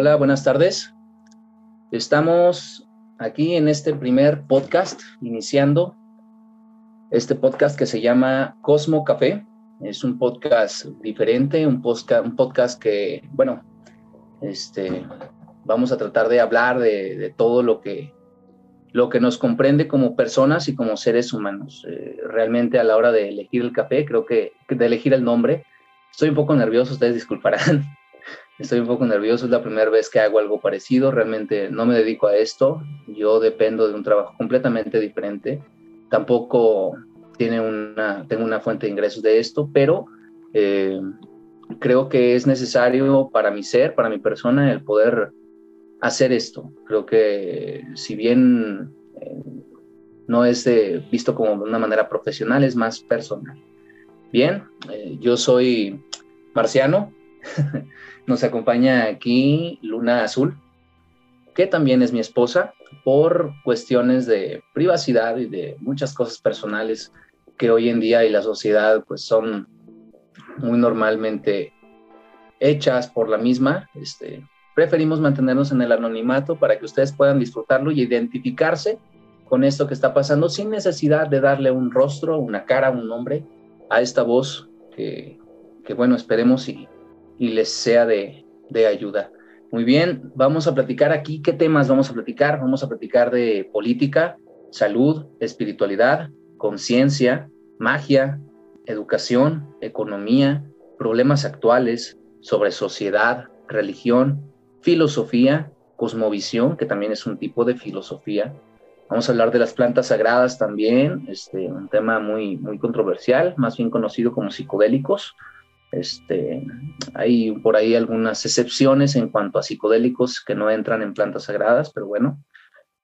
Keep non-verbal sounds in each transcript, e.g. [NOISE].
Hola, buenas tardes. Estamos aquí en este primer podcast, iniciando este podcast que se llama Cosmo Café. Es un podcast diferente, un podcast, que, bueno, este, vamos a tratar de hablar de, todo lo que, lo que nos comprende como personas y como seres humanos. Eh, realmente a la hora de elegir el café, creo que de elegir el nombre, estoy un poco nervioso, ustedes disculparán. Estoy un poco nervioso, es la primera vez que hago algo parecido, realmente no me dedico a esto, yo dependo de un trabajo completamente diferente, tampoco tiene una, tengo una fuente de ingresos de esto, pero eh, creo que es necesario para mi ser, para mi persona, el poder hacer esto. Creo que si bien eh, no es visto como de una manera profesional, es más personal. Bien, eh, yo soy marciano, [LAUGHS] Nos acompaña aquí Luna Azul, que también es mi esposa, por cuestiones de privacidad y de muchas cosas personales que hoy en día y la sociedad pues son muy normalmente hechas por la misma. Este, preferimos mantenernos en el anonimato para que ustedes puedan disfrutarlo y identificarse con esto que está pasando sin necesidad de darle un rostro, una cara, un nombre a esta voz que, que bueno, esperemos y y les sea de, ayuda. Muy bien, vamos a platicar aquí. ¿Qué temas vamos a platicar? Vamos a platicar de política, salud, espiritualidad, conciencia, magia, educación, economía, problemas actuales, sobre sociedad, religión, filosofía, cosmovisión, que también es un tipo de filosofía. Vamos a hablar de las plantas sagradas también, este, un tema muy, muy controversial, más bien conocido como psicodélicos. Este, hay por ahí algunas excepciones en cuanto a psicodélicos que no entran en plantas sagradas, pero bueno,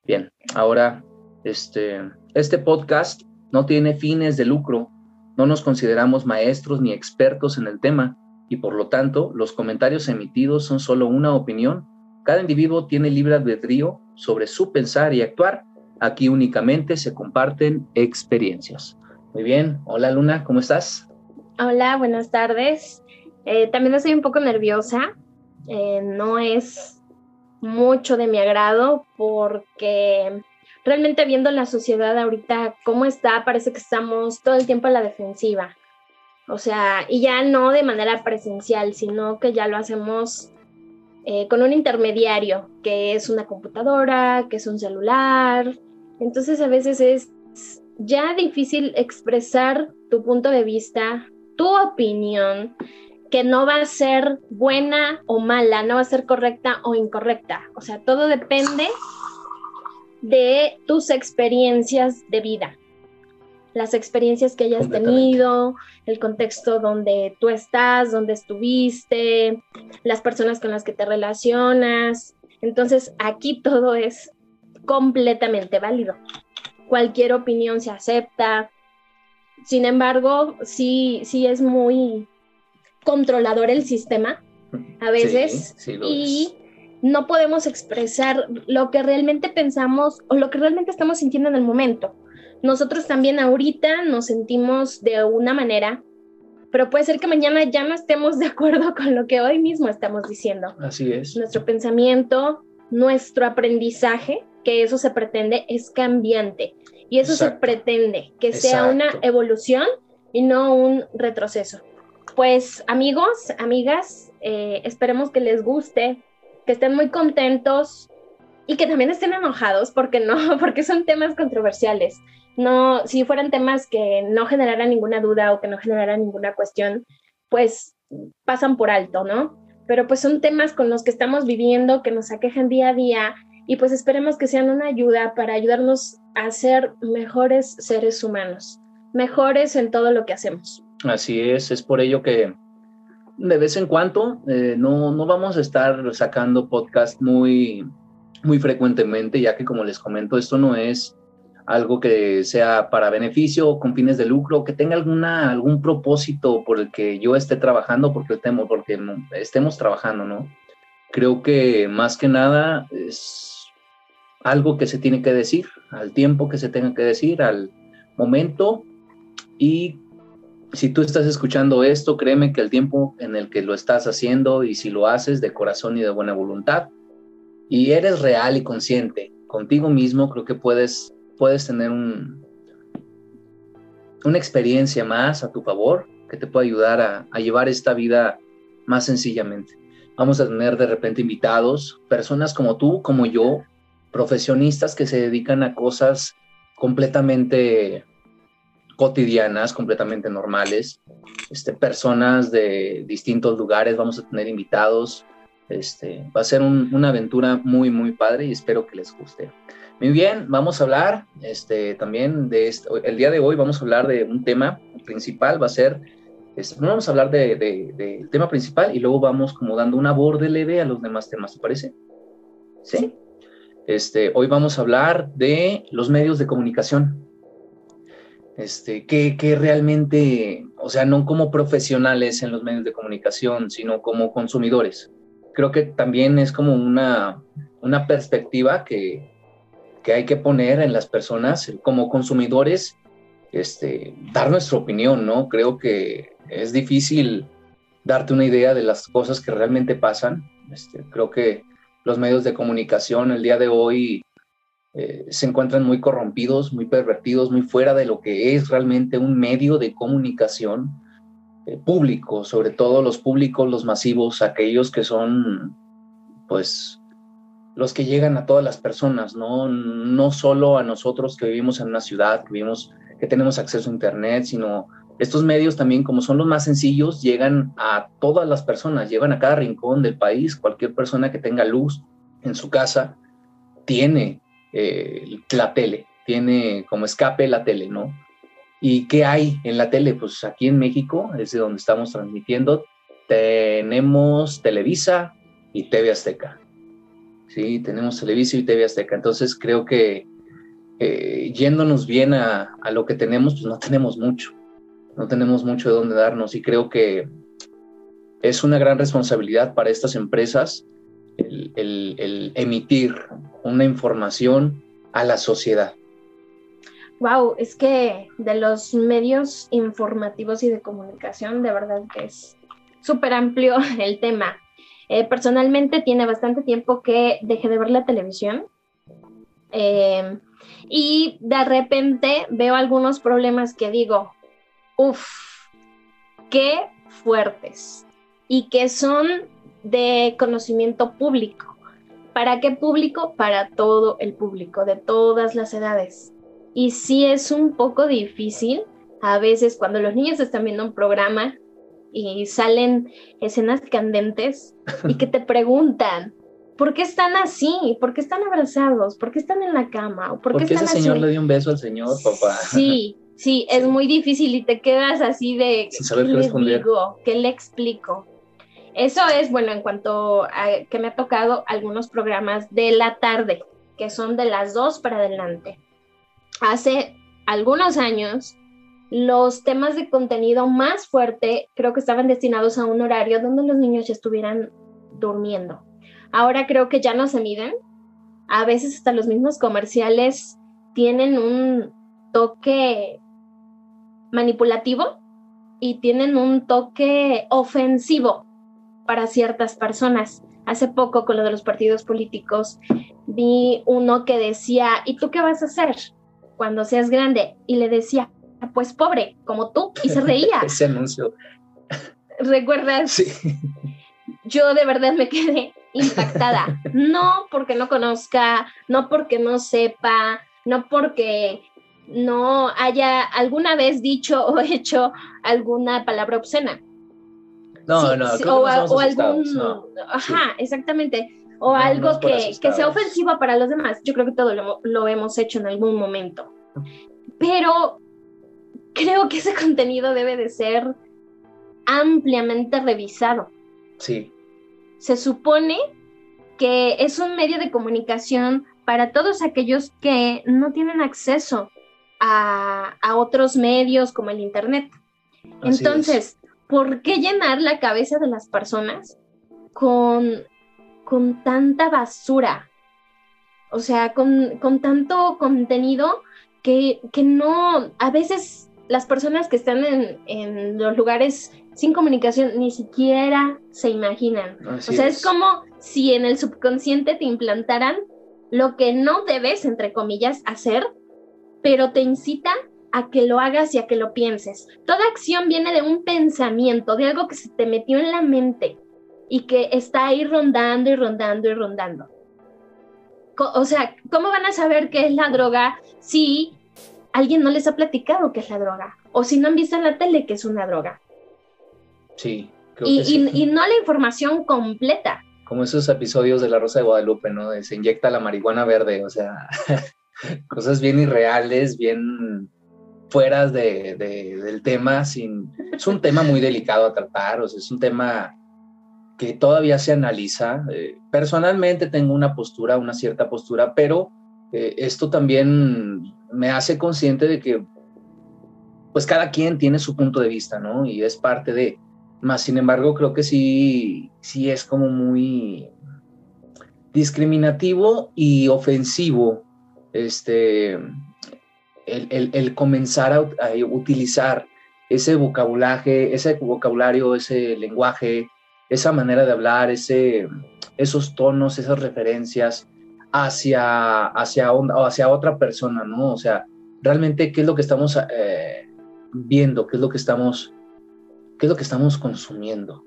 bien. Ahora, este, este podcast no tiene fines de lucro, no nos consideramos maestros ni expertos en el tema y por lo tanto los comentarios emitidos son solo una opinión. Cada individuo tiene libre albedrío sobre su pensar y actuar. Aquí únicamente se comparten experiencias. Muy bien, hola Luna, ¿cómo estás? Hola, buenas tardes. Eh, también estoy un poco nerviosa. Eh, no es mucho de mi agrado porque realmente viendo la sociedad ahorita cómo está, parece que estamos todo el tiempo a la defensiva. O sea, y ya no de manera presencial, sino que ya lo hacemos eh, con un intermediario, que es una computadora, que es un celular. Entonces a veces es ya difícil expresar tu punto de vista tu opinión que no va a ser buena o mala, no va a ser correcta o incorrecta. O sea, todo depende de tus experiencias de vida, las experiencias que hayas tenido, el contexto donde tú estás, donde estuviste, las personas con las que te relacionas. Entonces, aquí todo es completamente válido. Cualquier opinión se acepta, sin embargo, sí, sí es muy controlador el sistema a veces y no podemos expresar lo que realmente pensamos o lo que realmente estamos sintiendo en el momento. Nosotros también ahorita nos sentimos de una manera, pero puede ser que mañana ya no estemos de acuerdo con lo que hoy mismo estamos diciendo. Así es. Nuestro pensamiento, nuestro aprendizaje, que eso se pretende, es cambiante. Y eso se pretende, que sea una evolución y no un retroceso. Pues amigos, amigas, eh, esperemos que les guste, que estén muy contentos y que también estén enojados, porque no, [LAUGHS] porque son temas controversiales. No, si fueran temas que no generaran ninguna duda o que no generaran ninguna cuestión, pues pasan por alto, ¿no? Pero pues son temas con los que estamos viviendo, que nos aquejan día a día y pues esperemos que sean una ayuda para ayudarnos a ser mejores seres humanos, mejores en todo lo que hacemos. Así es, es por ello que de vez en cuando eh, no, no vamos a estar sacando podcast muy, muy frecuentemente, ya que como les comento, esto no es algo que sea para beneficio con fines de lucro, que tenga alguna, algún propósito por el que yo esté trabajando, porque, temo, porque estemos trabajando, ¿no? Creo que más que nada es algo que se tiene que decir, al tiempo que se tenga que decir, al momento y si tú estás escuchando esto, créeme que el tiempo en el que lo estás haciendo y si lo haces de corazón y de buena voluntad y eres real y consciente contigo mismo, creo que puedes, puedes tener un, una experiencia más a tu favor que te puede ayudar a, a llevar esta vida más sencillamente. Vamos a tener de repente invitados, personas como tú, como yo, profesionistas que se dedican a cosas completamente cotidianas, completamente normales, este, personas de distintos lugares, vamos a tener invitados, este, va a ser una aventura muy, muy padre y espero que les guste. Muy bien, vamos a hablar este, también de esto. El día de hoy vamos a hablar de un tema principal, va a ser, este, vamos a hablar del de, tema principal y luego vamos como dando un aborde leve a los demás temas, ¿te parece? Sí. Este, hoy vamos a hablar de los medios de comunicación este, que, que, realmente, o sea, no como profesionales en los medios de comunicación, sino como consumidores. Creo que también es como una, una perspectiva que, que hay que poner en las personas como consumidores, este, dar nuestra opinión, ¿no? Creo que es difícil darte una idea de las cosas que realmente pasan. Este, creo que los medios de comunicación el día de hoy eh, se encuentran muy corrompidos, muy pervertidos, muy fuera de lo que es realmente un medio de comunicación eh, público, sobre todo los públicos, los masivos, aquellos que son, pues, los que llegan a todas las personas, ¿no? No solo a nosotros que vivimos en una ciudad, vivimos, que tenemos acceso a Internet, sino estos medios también, como son los más sencillos, llegan a todas las personas, llegan a cada rincón del país, cualquier persona que tenga luz en su casa tiene eh, la tele, tiene como escape la tele, ¿no? ¿Y qué hay en la tele? Pues aquí en México, es de donde estamos transmitiendo, tenemos Televisa y TV Azteca. Sí, tenemos Televisa y TV Azteca. Entonces creo que eh, yéndonos bien a, a, lo que tenemos, pues no tenemos mucho. No tenemos mucho de dónde darnos y creo que es una gran responsabilidad para estas empresas el, emitir una información a la sociedad. Wow, es que de los medios informativos y de comunicación, de verdad que es súper amplio [LAUGHS] el tema. Eh, personalmente tiene bastante tiempo que dejé de ver la televisión eh, y de repente veo algunos problemas que digo, uff, qué fuertes y que son de conocimiento público. ¿Para qué público? Para todo el público, de todas las edades. Y sí es un poco difícil a veces cuando los niños están viendo un programa y salen escenas candentes y que te [LAUGHS] preguntan, ¿por qué están así? ¿Por qué están abrazados? ¿Por qué están en la cama? ¿Por qué, ese señor le dio un beso al señor, papá? Sí, sí, es muy difícil y te quedas así de... Sin saber qué responder. ¿Qué le explico? Eso es, bueno, en cuanto a que me ha tocado algunos programas de la tarde, que son de las dos para adelante. Hace algunos años, los temas de contenido más fuerte creo que estaban destinados a un horario donde los niños ya estuvieran durmiendo. Ahora creo que ya no se miden. A veces hasta los mismos comerciales tienen un toque manipulativo y tienen un toque ofensivo para ciertas personas. Hace poco con lo de los partidos políticos vi uno que decía, ¿y tú qué vas a hacer cuando seas grande? Y le decía, pues pobre, como tú, y se reía. [LAUGHS] Ese anuncio. ¿Recuerdas? Sí. Yo de verdad me quedé impactada. [LAUGHS] No porque no conozca, no porque no sepa, no porque no haya alguna vez dicho o [LAUGHS] hecho alguna palabra obscena. No, no, o, algún, ajá, exactamente, o algo que, que, sea ofensivo para los demás. Yo creo que todo lo, lo hemos hecho en algún momento, pero creo que ese [LAUGHS] contenido debe de ser ampliamente revisado. Sí. Se supone que es un medio de comunicación para todos aquellos que no tienen acceso a, a otros medios como el Internet. Entonces, ¿por qué llenar la cabeza de las personas con, con tanta basura? O sea, con, tanto contenido que, que, no, a veces las personas que están en, los lugares sin comunicación ni siquiera se imaginan. o sea, es. como si en el subconsciente te implantaran lo que no debes, entre comillas, hacer, pero te incita a que lo hagas y a que lo pienses. Toda acción viene de un pensamiento, de algo que se te metió en la mente y que está ahí rondando y rondando y rondando. O sea, ¿cómo van a saber qué es la droga si alguien no les ha platicado qué es la droga? O si no han visto en la tele que es una droga. Sí. Creo y, que sí. y, no la información completa. Como esos episodios de La Rosa de Guadalupe, ¿no? se inyecta la marihuana verde, o sea, [LAUGHS] [LAUGHS] cosas bien irreales, bien fueras de, del tema. Sin, es un tema muy delicado a tratar, o sea, es un tema que todavía se analiza. Eh, personalmente tengo una postura, una cierta postura, pero eh, esto también me hace consciente de que pues cada quien tiene su punto de vista, ¿no? Y es parte de, más sin embargo, creo que sí, sí es como muy discriminativo y ofensivo este, el, el, comenzar a, utilizar ese vocabulario, ese vocabulario, ese lenguaje, esa manera de hablar, ese, esos tonos, esas referencias hacia, hacia, hacia otra persona, ¿no? O sea, realmente qué es lo que estamos eh, viendo, qué es lo que estamos, qué es lo que estamos consumiendo.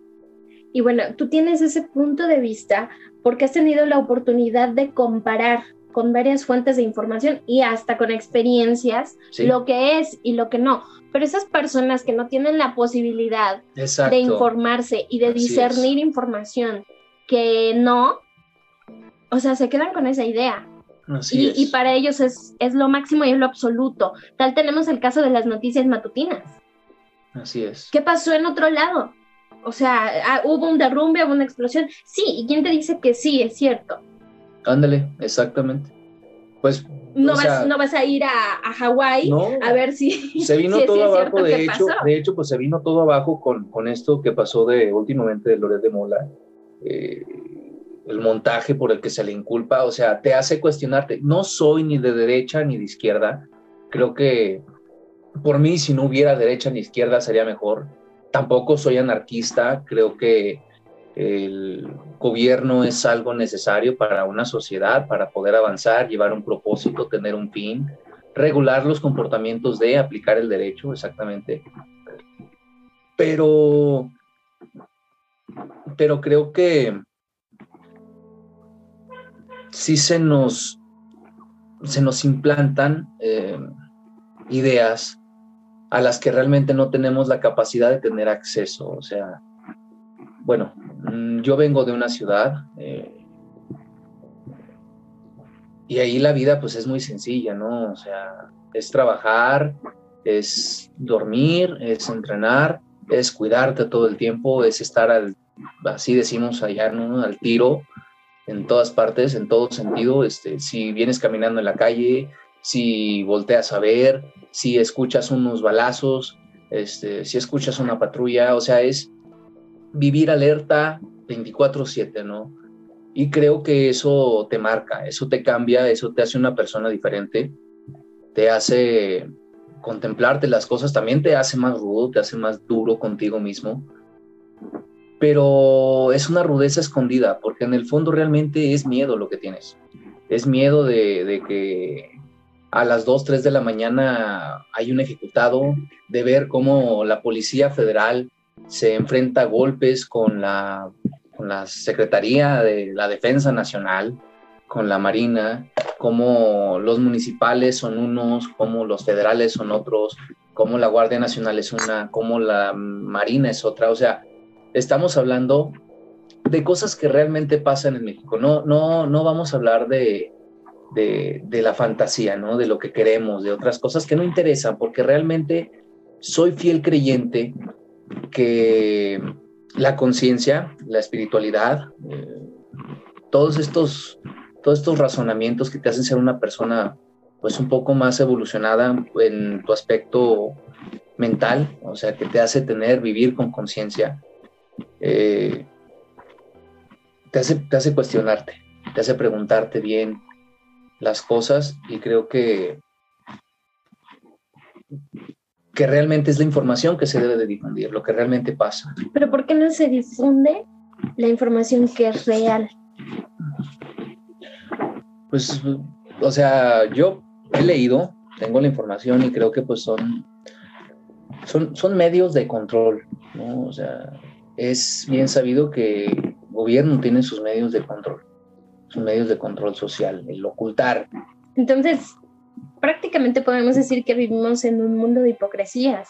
Y bueno, tú tienes ese punto de vista porque has tenido la oportunidad de comparar con varias fuentes de información y hasta con experiencias lo que es y lo que no. Pero esas personas que no tienen la posibilidad de informarse y de discernir información que no, o sea, se quedan con esa idea. Y, y, para ellos es, es lo máximo y es lo absoluto. Tal tenemos el caso de las noticias matutinas. Así es. ¿Qué pasó en otro lado? O sea, ah, hubo un derrumbe, hubo una explosión. Sí, ¿y quién te dice que sí, es cierto? Ándale, exactamente. Pues. No, vas, no vas a ir a, a Hawái a ver si. [LAUGHS] Se vino todo abajo, de hecho, de hecho, pues se vino todo abajo con, con esto que pasó de últimamente de Loret de Mola. Eh, el montaje por el que se le inculpa, o sea, te hace cuestionarte. No soy ni de derecha ni de izquierda. Creo que por mí, si no hubiera derecha ni izquierda, sería mejor. Tampoco soy anarquista. Creo que el gobierno es algo necesario para una sociedad, para poder avanzar, llevar un propósito, tener un fin, regular los comportamientos de aplicar el derecho, exactamente. Pero, pero creo que sí se nos, se nos implantan eh, ideas a las que realmente no tenemos la capacidad de tener acceso. O sea, bueno, mm, yo vengo de una ciudad eh, y ahí la vida pues es muy sencilla, ¿no? O sea, es trabajar, es dormir, es entrenar, es cuidarte todo el tiempo, es estar al, así decimos allá, ¿no? Al tiro en todas partes, en todo sentido. Este, si vienes caminando en la calle, si volteas a ver, si escuchas unos balazos, este, si escuchas una patrulla, o sea, es vivir alerta 24/7, ¿no? Y creo que eso te marca, eso te cambia, eso te hace una persona diferente, te hace contemplarte las cosas, también te hace más rudo, te hace más duro contigo mismo, pero es una rudeza escondida, porque en el fondo realmente es miedo lo que tienes, es miedo de, de que a las 2, 3 de la mañana hay un ejecutado, de ver cómo la Policía Federal se enfrenta a golpes con la, con la Secretaría de la Defensa Nacional, con la Marina, como los municipales son unos, como los federales son otros, como la Guardia Nacional es una, como la Marina es otra. O sea, estamos hablando de cosas que realmente pasan en México. No, no, no vamos a hablar de, de, de, la fantasía, ¿no? De lo que queremos, de otras cosas que no interesan, porque realmente soy fiel creyente que la conciencia, la espiritualidad, eh, todos estos todos estos razonamientos que te hacen ser una persona pues un poco más evolucionada en tu aspecto mental, o sea, que te hace tener, vivir con conciencia, eh, te, hace, te hace cuestionarte, te hace preguntarte bien las cosas y creo que que realmente es la información que se debe de difundir, lo que realmente pasa. Pero ¿por qué no se difunde la información que es real? Pues, o sea, yo he leído, tengo la información y creo que pues son, son, son medios de control, ¿no? O sea, es bien sabido que el gobierno tiene sus medios de control, sus medios de control social, el ocultar. Entonces, prácticamente podemos decir que vivimos en un mundo de hipocresías,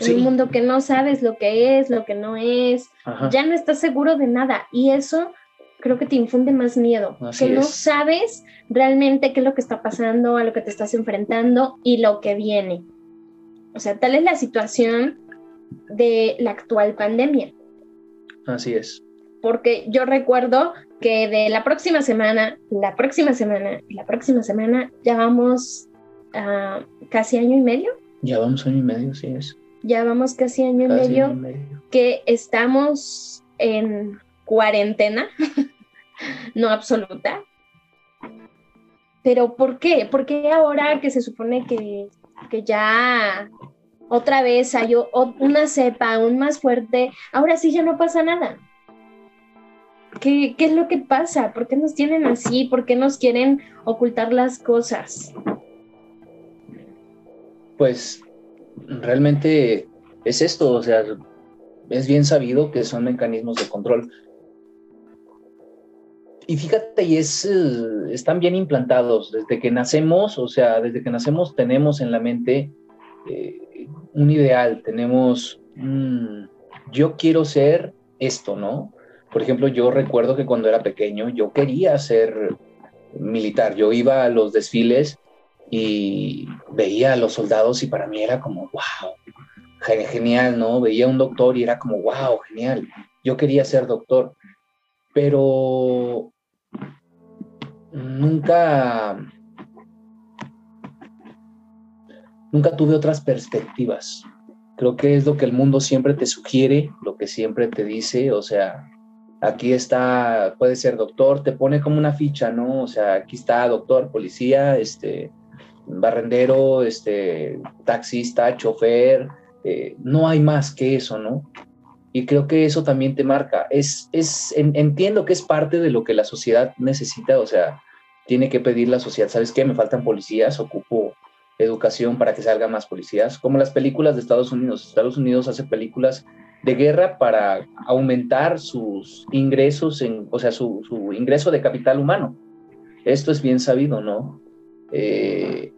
en un mundo que no sabes lo que es, lo que no es, ya no estás seguro de nada y eso creo que te infunde más miedo, que no sabes realmente qué es lo que está pasando, a lo que te estás enfrentando y lo que viene. O sea, tal es la situación de la actual pandemia. Así es. Porque yo recuerdo que de la próxima semana, la próxima semana la próxima semana ya vamos casi año y medio. Ya vamos año y medio, sí es. Ya vamos casi año, y, medio año y medio que estamos en cuarentena, [LAUGHS] no absoluta. Pero ¿por qué? ¿Por qué ahora que se supone que, que ya otra vez hay una cepa aún más fuerte, ahora sí ya no pasa nada. ¿Qué, ¿Qué, es lo que pasa? ¿Por qué nos tienen así? ¿Por qué nos quieren ocultar las cosas? Pues realmente es esto, o sea, es bien sabido que son mecanismos de control. Y fíjate, y es, eh, están bien implantados desde que nacemos, o sea, desde que nacemos tenemos en la mente eh, un ideal, tenemos, yo quiero ser esto, ¿no? Por ejemplo, yo recuerdo que cuando era pequeño yo quería ser militar, yo iba a los desfiles y veía a los soldados y para mí era como, wow, genial, ¿no? Veía a un doctor y era como, wow, genial, yo quería ser doctor, pero nunca nunca tuve otras perspectivas. Creo que es lo que el mundo siempre te sugiere, lo que siempre te dice, o sea, aquí está, puede ser doctor, te pone como una ficha, ¿no? O sea, aquí está doctor, policía, este, barrendero, este, taxista, chofer, eh, no hay más que eso, ¿no? Y creo que eso también te marca. Es, es, entiendo que es parte de lo que la sociedad necesita, o sea, tiene que pedir la sociedad, ¿sabes qué? Me faltan policías, ocupo educación para que salgan más policías, como las películas de Estados Unidos. Estados Unidos hace películas de guerra para aumentar sus ingresos, en, o sea, su, ingreso de capital humano. Esto es bien sabido, ¿no? Eh,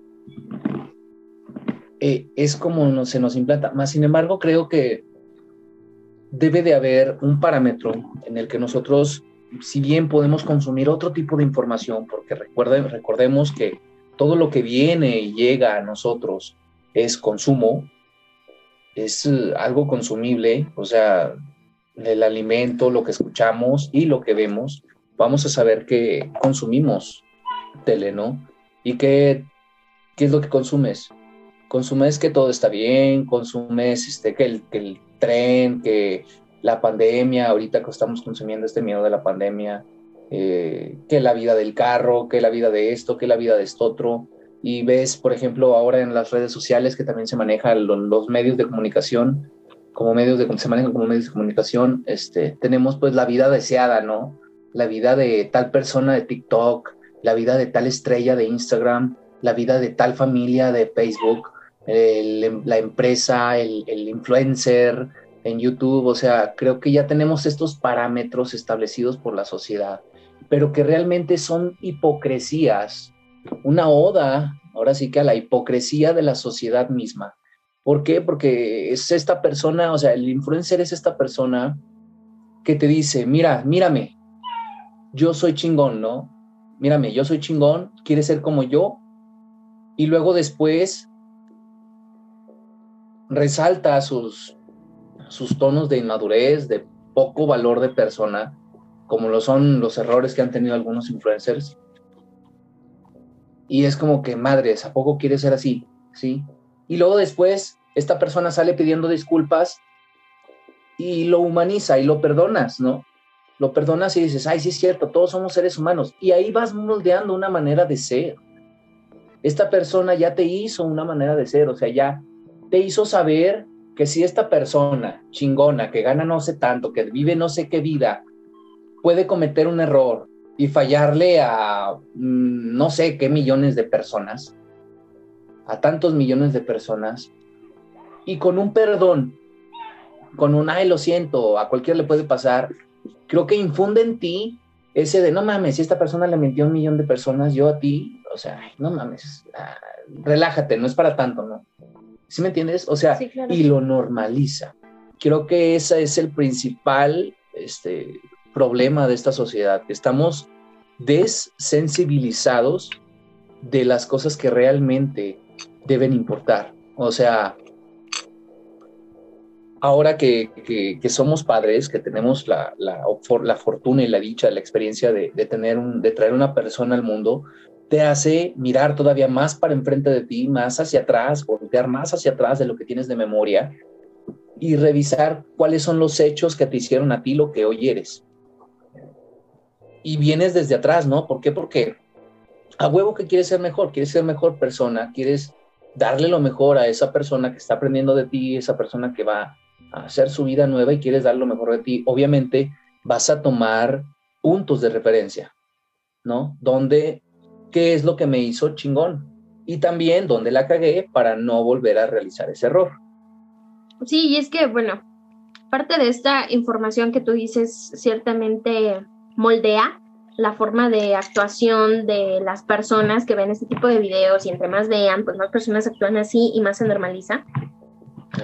eh, es como se nos implanta. Más sin embargo, creo que debe de haber un parámetro en el que nosotros, si bien podemos consumir otro tipo de información, porque recordemos que todo lo que viene y llega a nosotros es consumo, es eh, algo consumible, o sea, el alimento, lo que escuchamos y lo que vemos, vamos a saber que consumimos tele, ¿no? ¿Y qué, qué es lo que consumes? Consumes que todo está bien, consumes este, que, el, que el tren, que la pandemia, ahorita que estamos consumiendo este miedo de la pandemia, eh, que la vida del carro, que la vida de esto, que la vida de esto otro. Y ves, por ejemplo, ahora en las redes sociales que también se manejan los, medios de comunicación, como medios de, se manejan como medios de comunicación, este, tenemos pues la vida deseada, ¿no? La vida de tal persona de TikTok, la vida de tal estrella de Instagram, la vida de tal familia de Facebook, la empresa, el, el influencer en YouTube, o sea, creo que ya tenemos estos parámetros establecidos por la sociedad pero que realmente son hipocresías, una oda, ahora sí que a la hipocresía de la sociedad misma. ¿Por qué? Porque es esta persona, o sea, el influencer es esta persona que te dice, mira, mírame, yo soy chingón, ¿no? Mírame, yo soy chingón, quiere ser como yo, y luego después resalta sus, sus tonos de inmadurez, de poco valor de persona, como lo son los errores que han tenido algunos influencers. Y es como que, madres, ¿a poco quiere ser así? ¿Sí? Y luego después, esta persona sale pidiendo disculpas y lo humaniza y lo perdonas, ¿no? Lo perdonas y dices, ay, sí es cierto, todos somos seres humanos. Y ahí vas moldeando una manera de ser. Esta persona ya te hizo una manera de ser, o sea, ya, te hizo saber que si esta persona chingona que gana no sé tanto, que vive no sé qué vida, puede cometer un error y fallarle a mm, no sé qué millones de personas, a tantos millones de personas, y con un perdón, con un ay, lo siento, a cualquiera le puede pasar, creo que infunde en ti ese de no mames, si esta persona le mintió a un millón de personas, yo a ti, o sea, no mames, ah, relájate, no es para tanto, ¿no? ¿Sí me entiendes? O sea, y lo normaliza. Creo que ese es el principal este, problema de esta sociedad. Estamos desensibilizados de las cosas que realmente deben importar. O sea, ahora que, somos padres, que tenemos la, la, fortuna y la dicha, la experiencia de, tener un, de traer una persona al mundo, te hace mirar todavía más para enfrente de ti, más hacia atrás, voltear más hacia atrás de lo que tienes de memoria y revisar cuáles son los hechos que te hicieron a ti lo que hoy eres. Y vienes desde atrás, ¿no? ¿Por qué? Porque a huevo que quieres ser mejor, quieres ser mejor persona, quieres darle lo mejor a esa persona que está aprendiendo de ti, esa persona que va a hacer su vida nueva y quieres dar lo mejor de ti. Obviamente vas a tomar puntos de referencia, ¿no? Donde qué es lo que me hizo chingón y también dónde la cagué para no volver a realizar ese error. Sí, y es que, bueno, parte de esta información que tú dices ciertamente moldea la forma de actuación de las personas que ven este tipo de videos y entre más vean, pues más personas actúan así y más se normaliza.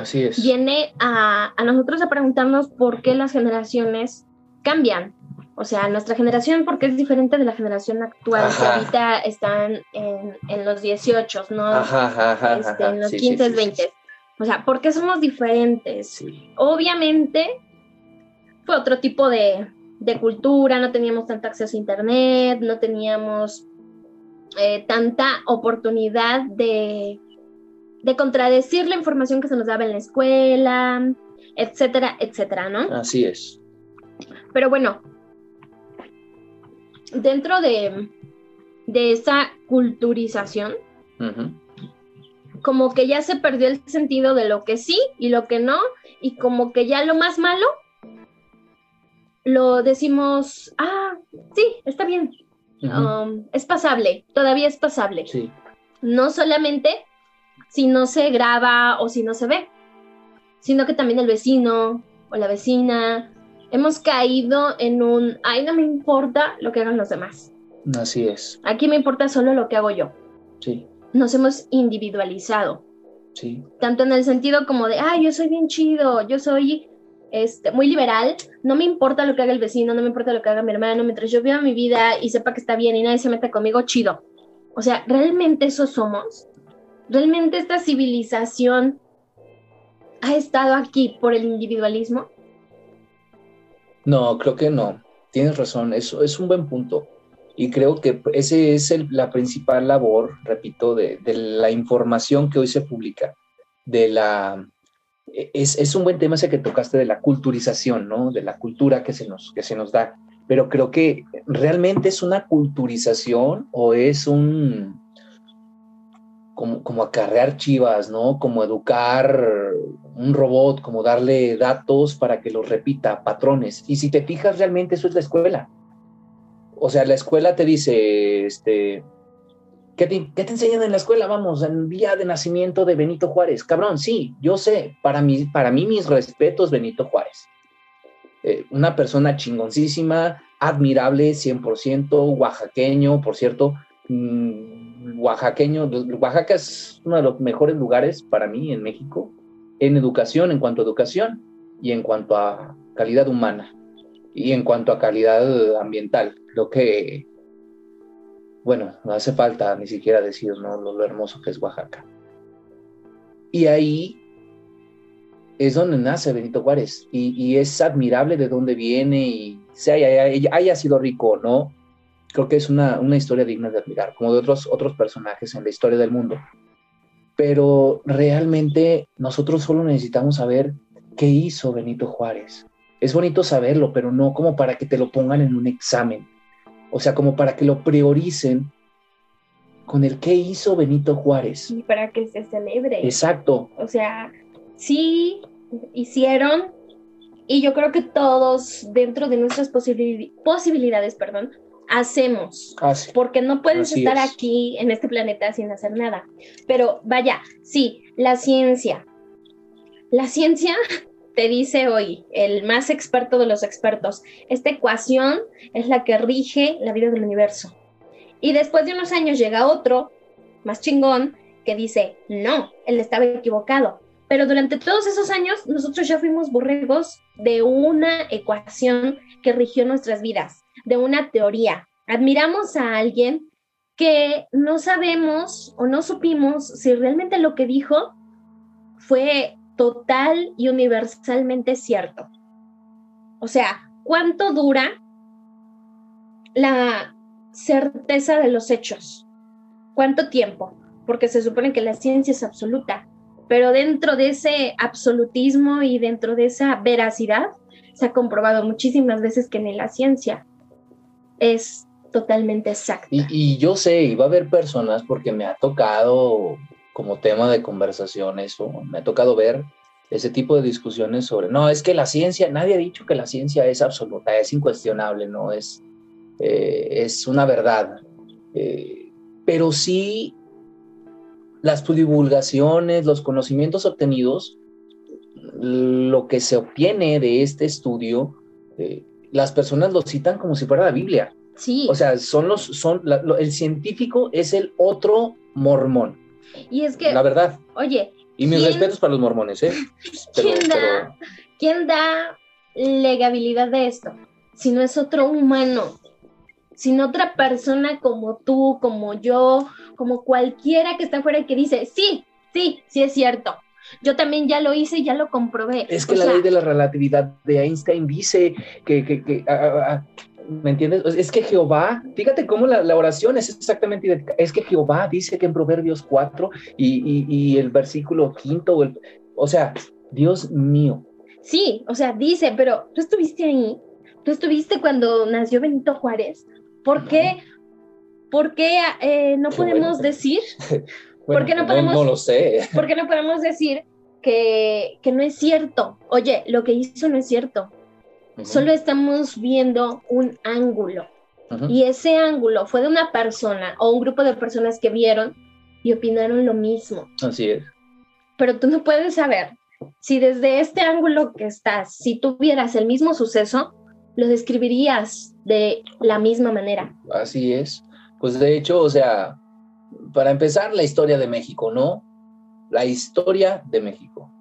Así es. Viene a, a nosotros a preguntarnos por qué las generaciones cambian, o sea, nuestra generación, porque es diferente de la generación actual, que ahorita están en, los 18, ¿no? Este, en los 15, 20. O sea, ¿por qué somos diferentes? Obviamente fue otro tipo de, cultura, no teníamos tanto acceso a Internet, no teníamos eh, tanta oportunidad de, de contradecir la información que se nos daba en la escuela, etcétera, etcétera, ¿no? Así es. Pero bueno, dentro de, esa culturización, como que ya se perdió el sentido de lo que sí y lo que no, y como que ya lo más malo lo decimos, ah, sí, está bien, um, es pasable, todavía es pasable. No solamente si no se graba o si no se ve, sino que también el vecino o la vecina hemos caído en un, ay, no me importa lo que hagan los demás. Así es. Aquí me importa solo lo que hago yo. Sí. Nos hemos individualizado. Sí. Tanto en el sentido como de, ay, yo soy bien chido, yo soy este, muy liberal, no me importa lo que haga el vecino, no me importa lo que haga mi hermano, mientras yo viva mi vida y sepa que está bien y nadie se meta conmigo, chido. O sea, ¿realmente eso somos? ¿Realmente esta civilización ha estado aquí por el individualismo? No, creo que no. Tienes razón, eso es un buen punto. Y creo que ese es la principal labor, repito, de, la información que hoy se publica, de la... Es, un buen tema ese que tocaste de la culturización, ¿no? De la cultura que se nos, que se nos da. Pero creo que realmente es una culturización o es un, como, acarrear chivas, ¿no? Como educar un robot, como darle datos para que los repita, patrones. Y si te fijas, realmente eso es la escuela. O sea, la escuela te dice, este, ¿qué te, ¿qué te enseñan en la escuela? Vamos, en día de nacimiento de Benito Juárez. Cabrón, sí, yo sé, para mí, para mí mis respetos, Benito Juárez. Eh, una persona chingoncísima, admirable, 100%, oaxaqueño, por cierto, Mm, oaxaqueño. Oaxaca es uno de los mejores lugares para mí en México en educación, en cuanto a educación y en cuanto a calidad humana y en cuanto a calidad ambiental. Creo que, bueno, no hace falta ni siquiera decir ¿no? lo, hermoso que es Oaxaca. Y ahí es donde nace Benito Juárez y, es admirable de dónde viene y sea haya, haya sido rico no, creo que es una, historia digna de admirar, como de otros, otros personajes en la historia del mundo. Pero realmente nosotros solo necesitamos saber qué hizo Benito Juárez. Es bonito saberlo, pero no como para que te lo pongan en un examen. O sea, como para que lo prioricen con el que hizo Benito Juárez. Y para que se celebre. Exacto. O sea, sí hicieron y yo creo que todos dentro de nuestras posibilidades, perdón, hacemos. porque no puedes estar aquí en este planeta sin hacer nada. Pero vaya, sí, la ciencia. La ciencia [LAUGHS] te dice hoy, el más experto de los expertos, esta ecuación es la que rige la vida del universo. Y después de unos años llega otro, más chingón, que dice, no, él estaba equivocado. Pero durante todos esos años nosotros ya fuimos borregos de una ecuación que rigió nuestras vidas, de una teoría. Admiramos a alguien que no sabemos o no supimos si realmente lo que dijo fue total y universalmente cierto. O sea, ¿cuánto dura la certeza de los hechos? ¿Cuánto tiempo? Porque se supone que la ciencia es absoluta, pero dentro de ese absolutismo y dentro de esa veracidad, se ha comprobado muchísimas veces que ni la ciencia es totalmente exacta. Y, yo sé, y va a haber personas, porque me ha tocado como tema de conversaciones o me ha tocado ver ese tipo de discusiones sobre, no, es que la ciencia, nadie ha dicho que la ciencia es absoluta, es incuestionable, no es, eh, es una verdad. Eh, pero sí las divulgaciones, los conocimientos obtenidos, lo que se obtiene de este estudio, eh, las personas lo citan como si fuera la Biblia. Sí. O sea, son los, son, el científico es el otro mormón. Y es que. La verdad. Oye. Y mis respetos para los mormones, ¿eh? [LAUGHS] ¿quién, da, ¿Quién da legabilidad de esto? Si no es otro humano, sin otra persona como tú, como yo, como cualquiera que está afuera y que dice, sí, sí, sí es cierto. Yo también ya lo hice y ya lo comprobé. Es que la ley de la relatividad de Einstein dice que, que, que ¿Me entiendes? Es que Jehová, fíjate cómo la, oración es exactamente idéntica. Es que Jehová dice que en Proverbios 4 y, el versículo quinto, o, o sea, Dios mío. Sí, o sea, dice, pero tú estuviste ahí, tú estuviste cuando nació Benito Juárez. ¿Por qué, ¿por qué eh, no podemos decir? [LAUGHS] ¿Por qué no podemos? No, lo sé. [LAUGHS] ¿Por qué no podemos decir que, que no es cierto? Oye, lo que hizo no es cierto Solo estamos viendo un ángulo. Y ese ángulo fue de una persona o un grupo de personas que vieron y opinaron lo mismo. Así es. Pero tú no puedes saber si desde este ángulo que estás, si tuvieras el mismo suceso, lo describirías de la misma manera. Así es. Pues de hecho, o sea, para empezar, la historia de México, ¿no? La historia de México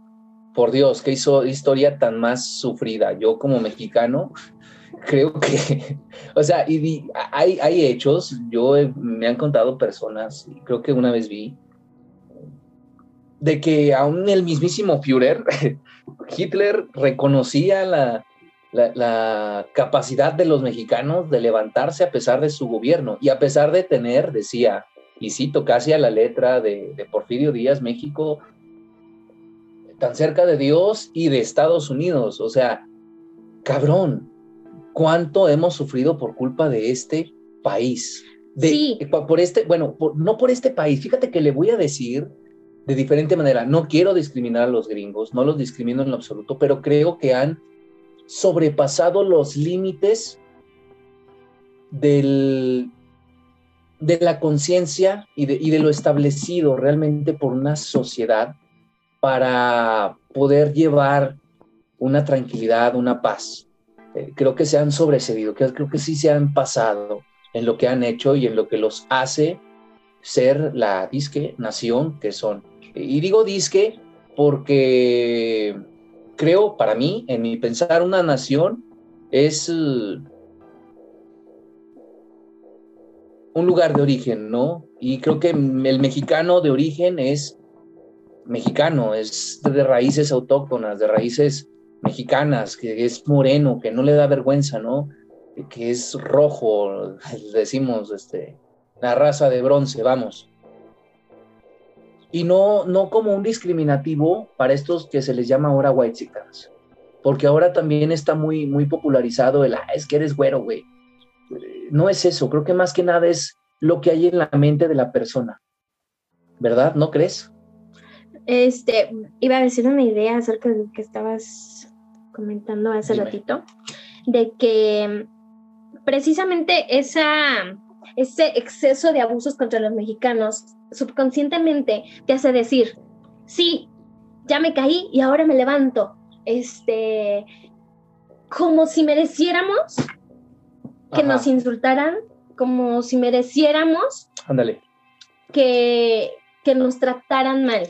por Dios, qué hizo historia tan más sufrida. Yo como mexicano [LAUGHS] creo que, [LAUGHS] o sea, hay, hay hechos, yo me han contado personas, creo que una vez vi, de que aún el mismísimo Führer, [LAUGHS] Hitler reconocía la, la, capacidad de los mexicanos de levantarse a pesar de su gobierno y a pesar de tener, decía, y cito casi a la letra de, de Porfirio Díaz, México tan cerca de Dios y de Estados Unidos. O sea, cabrón, ¿cuánto hemos sufrido por culpa de este país? De, sí. Por este, bueno, no por este país. Fíjate que le voy a decir de diferente manera. No quiero discriminar a los gringos, no los discrimino en lo absoluto, pero creo que han sobrepasado los límites del, de la conciencia y de, y de lo establecido realmente por una sociedad para poder llevar una tranquilidad, una paz. Eh, creo que se han sobrecedido, creo, creo que sí se han pasado en lo que han hecho y en lo que los hace ser la disque nación que son. Y digo disque porque creo, para mí, en mi pensar, una nación es un lugar de origen, ¿no? Y creo que el mexicano de origen es mexicano, es de raíces autóctonas, de raíces mexicanas, que es moreno, que no le da vergüenza, ¿no? Que es rojo, [LAUGHS] decimos, este, la raza de bronce, vamos. Y no, no como un discriminativo para estos que se les llama ahora white chicas, porque ahora también está muy, muy popularizado el, ah, es que eres güero, güey. No es eso, creo que más que nada es lo que hay en la mente de la persona. ¿Verdad? ¿No crees? Este, iba a decir una idea acerca de lo que estabas comentando hace ratito, de que precisamente esa, ese exceso de abusos contra los mexicanos subconscientemente te hace decir, sí, ya me caí y ahora me levanto. Este, como si mereciéramos que nos insultaran, como si mereciéramos Ándale. Que, que nos trataran mal.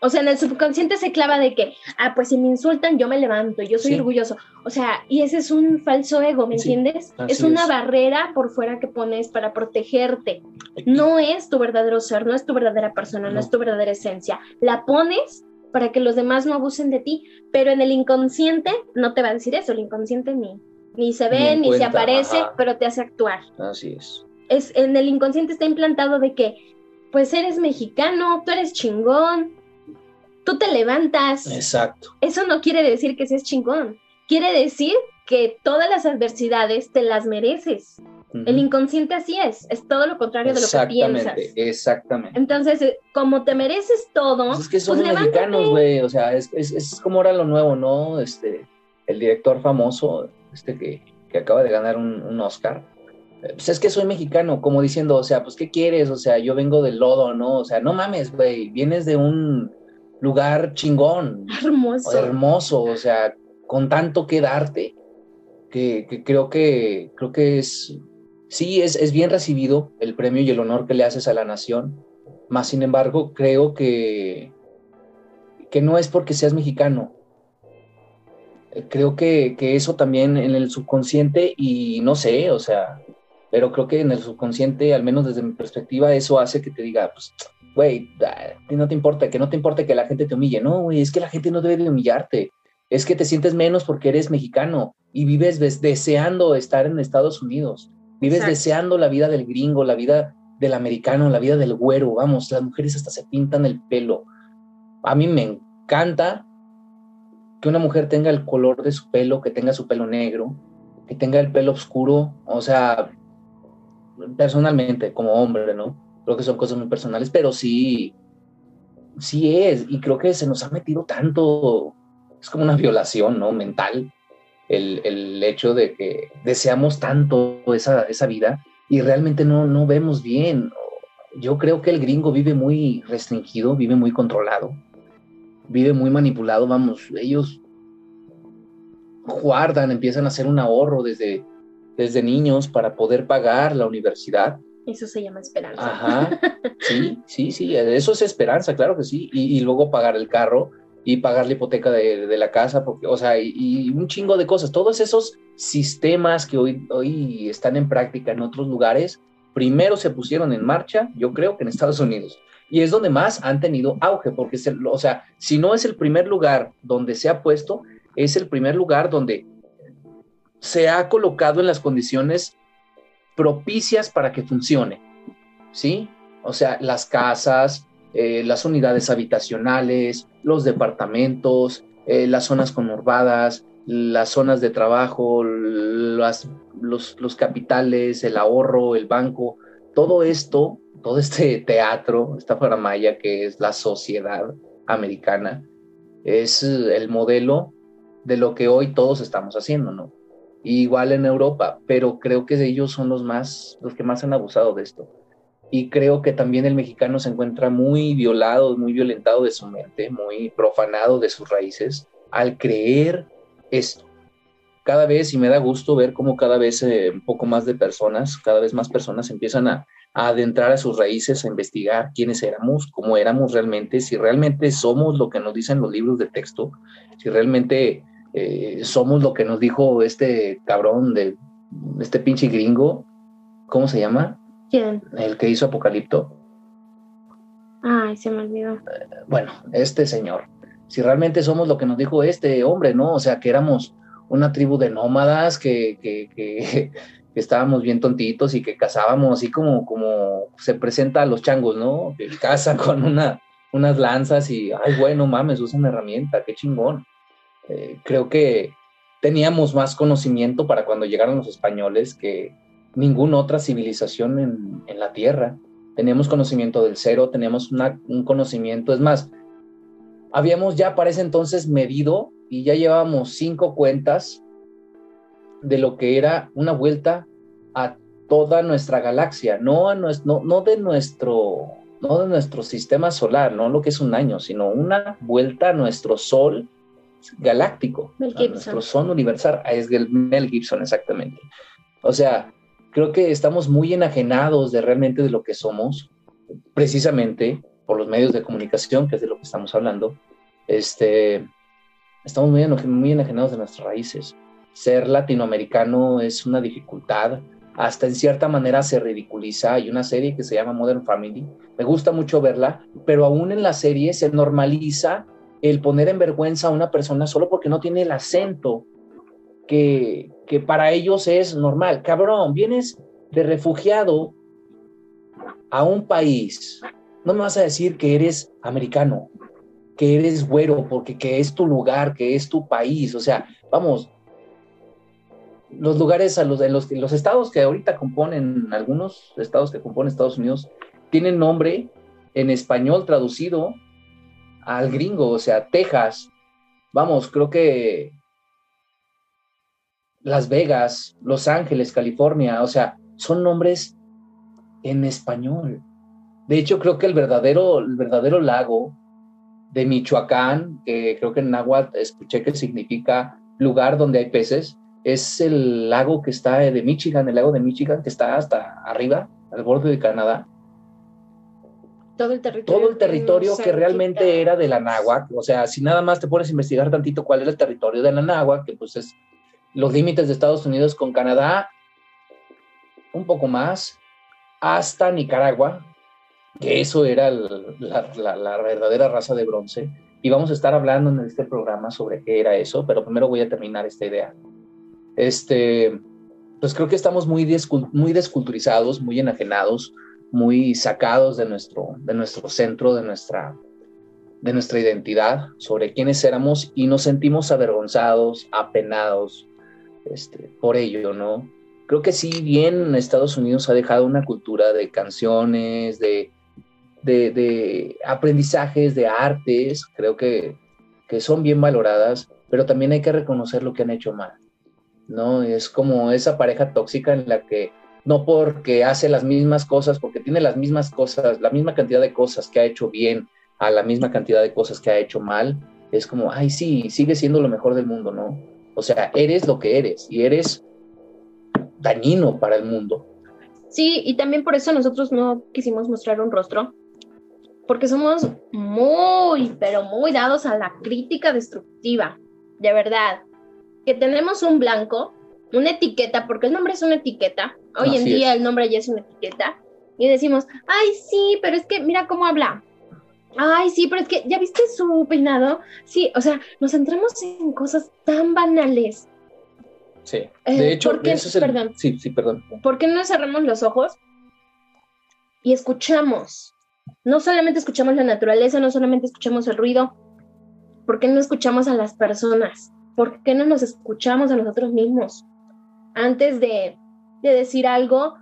O sea, en el subconsciente se clava de que, ah, pues si me insultan, yo me levanto, yo soy orgulloso. O sea, y ese es un falso ego, ¿me entiendes? Es una barrera por fuera que pones para protegerte. No es tu verdadero ser, no es tu verdadera persona, no, es tu verdadera esencia. La pones para que los demás no abusen de ti, pero en el inconsciente no te va a decir eso, el inconsciente ni, ni se ve, ni, se aparece, pero te hace actuar. Así es. Es, en el inconsciente está implantado de que, pues eres mexicano, tú eres chingón, tú te levantas. Exacto. Eso no quiere decir que seas chingón. Quiere decir que todas las adversidades te las mereces. El inconsciente así es, es todo lo contrario de lo que piensas. Exactamente. Entonces, eh, como te mereces todo, pues es que son pues mexicanos, güey, o sea, es, es, es, como ahora lo nuevo, ¿no? Este, el director famoso, este que, que acaba de ganar un, un Oscar, eh, pues es que soy mexicano, como diciendo, o sea, pues ¿qué quieres? O sea, yo vengo del lodo, ¿no? O sea, no mames, güey, vienes de un lugar chingón. Hermoso. Hermoso, o sea, con tanto que darte, que, creo que creo que es, sí, es, es, bien recibido el premio y el honor que le haces a la nación, más sin embargo, creo que, que no es porque seas mexicano. Eh, creo que, que eso también en el subconsciente, y no sé, o sea, pero creo que en el subconsciente, al menos desde mi perspectiva, eso hace que te diga, pues, güey, no te importa, que no te importa que la gente te humille. No, güey, es que la gente no debe de humillarte. Es que te sientes menos porque eres mexicano y vives deseando estar en Estados Unidos. Vives deseando la vida del gringo, la vida del americano, la vida del güero. Vamos, las mujeres hasta se pintan el pelo. A mí me encanta que una mujer tenga el color de su pelo, que tenga su pelo negro, que tenga el pelo oscuro. O sea, personalmente, como hombre, ¿no? creo que son cosas muy personales, pero sí, sí es, y creo que se nos ha metido tanto, es como una violación, ¿no? Mental, el, el hecho de que deseamos tanto esa, esa vida y realmente no, no vemos bien. Yo creo que el gringo vive muy restringido, vive muy controlado, vive muy manipulado, vamos, ellos guardan, empiezan a hacer un ahorro desde, desde niños para poder pagar la universidad eso se llama esperanza. Ajá, [LAUGHS] sí, sí, sí, eso es esperanza, claro que sí. Y, luego pagar el carro y pagar la hipoteca de, la casa, porque, o sea, y, un chingo de cosas. Todos esos sistemas que hoy, hoy están en práctica en otros lugares, primero se pusieron en marcha, yo creo que en Estados Unidos. Y es donde más han tenido auge, porque, o sea, si no es el primer lugar donde se ha puesto, es el primer lugar donde se ha colocado en las condiciones propicias para que funcione, ¿sí? O sea, las casas, eh, las unidades habitacionales, los departamentos, eh, las zonas conurbadas, las zonas de trabajo, los, los capitales, el ahorro, el banco, todo esto, todo este [LAUGHS] teatro, esta faramaya que es la sociedad americana, es el modelo de lo que hoy todos estamos haciendo, ¿no? igual en Europa, pero creo que ellos son los más, los que más han abusado de esto. Y creo que también el mexicano se encuentra muy violado, muy violentado de su mente, muy profanado de sus raíces al creer esto. Cada vez, y me da gusto ver cómo cada vez eh, un poco más de personas, cada vez más personas empiezan a, a adentrar a sus raíces, a investigar quiénes éramos, cómo éramos realmente, si realmente somos lo que nos dicen los libros de texto, si realmente eh, somos lo que nos dijo este cabrón de este pinche gringo, ¿cómo se llama? ¿Quién? El que hizo Apocalipto. Ay, se me olvidó. Eh, bueno, este señor. Si realmente somos lo que nos dijo este hombre, ¿no? O sea, que éramos una tribu de nómadas, que, que, [LAUGHS] que, estábamos bien tontitos y que cazábamos así como, como se presenta a los changos, ¿no? Que caza [LAUGHS] con una, unas lanzas y, ay, bueno, mames, usa una herramienta, qué chingón. Eh, creo que teníamos más conocimiento para cuando llegaron los españoles que, ninguna otra civilización en, en la Tierra. Teníamos conocimiento del cero, teníamos un conocimiento, es más, habíamos ya para ese entonces medido y ya llevábamos cinco cuentas de lo que era una vuelta a toda nuestra galaxia, no, a nuestro, no, de nuestro, no de nuestro sistema solar, no lo que es un año, sino una vuelta a nuestro sol galáctico, a nuestro sol universal, es el Mel Gibson exactamente. O sea, creo que estamos muy enajenados de realmente de lo que somos, precisamente por los medios de comunicación, que es de lo que estamos hablando. Este, estamos muy, muy enajenados de nuestras raíces. Ser latinoamericano es una dificultad, hasta en cierta manera se ridiculiza. Hay una serie que se llama Modern Family, me gusta mucho verla, pero aún en la serie se normaliza el poner en vergüenza a una persona solo porque no tiene el acento que, que para ellos es normal. Cabrón, vienes de refugiado a un país, no me vas a decir que eres americano, que eres güero, porque que es tu lugar, que es tu país. O sea, vamos, los lugares a los, en los, los estados que ahorita componen, algunos estados que componen Estados Unidos, tienen nombre en español traducido al gringo, o sea, Texas. Vamos, creo que Las Vegas, Los Ángeles, California, o sea, son nombres en español. De hecho, creo que el verdadero, el verdadero lago de Michoacán, que creo que en náhuatl escuché que significa lugar donde hay peces, es el lago que está de Michigan, el lago de Michigan, que está hasta arriba, al borde de Canadá. Todo el territorio. Todo el territorio que, realmente era de la náhuatl. O sea, si nada más te pones a investigar tantito cuál es el territorio de la náhuatl, que pues es los límites de Estados Unidos con Canadá, un poco más, hasta Nicaragua, que eso era la, la, verdadera raza de bronce. Y vamos a estar hablando en este programa sobre qué era eso, pero primero voy a terminar esta idea. Este, pues creo que estamos muy, muy desculturizados, muy enajenados, muy sacados de nuestro, de nuestro centro, de nuestra, de nuestra identidad, sobre quiénes éramos y nos sentimos avergonzados, apenados este, por ello, ¿no? Creo que sí, bien Estados Unidos ha dejado una cultura de canciones, de, de, aprendizajes, de artes, creo que, que son bien valoradas, pero también hay que reconocer lo que han hecho mal, ¿no? Es como esa pareja tóxica en la que no porque hace las mismas cosas, porque tiene las mismas cosas, la misma cantidad de cosas que ha hecho bien, a la misma cantidad de cosas que ha hecho mal, es como, ay, sí, sigue siendo lo mejor del mundo, ¿no? O sea, eres lo que eres y eres dañino para el mundo. Sí, y también por eso nosotros no quisimos mostrar un rostro, porque somos muy, pero muy dados a la crítica destructiva, de verdad. Que tenemos un blanco, una etiqueta, porque el nombre es una etiqueta, hoy en día el nombre ya es una etiqueta, y decimos, ay, sí, pero es que mira cómo habla. Ay, sí, pero es que, ¿ya viste su peinado? Sí, o sea, nos centramos en cosas tan banales. Sí, eh, de hecho, eso es el... perdón, sí, sí, perdón. ¿Por qué no cerramos los ojos y escuchamos no solamente escuchamos la naturaleza, no solamente escuchamos el ruido, ¿por qué no escuchamos a las personas? ¿Por qué no nos escuchamos a nosotros mismos? Antes de, de decir algo,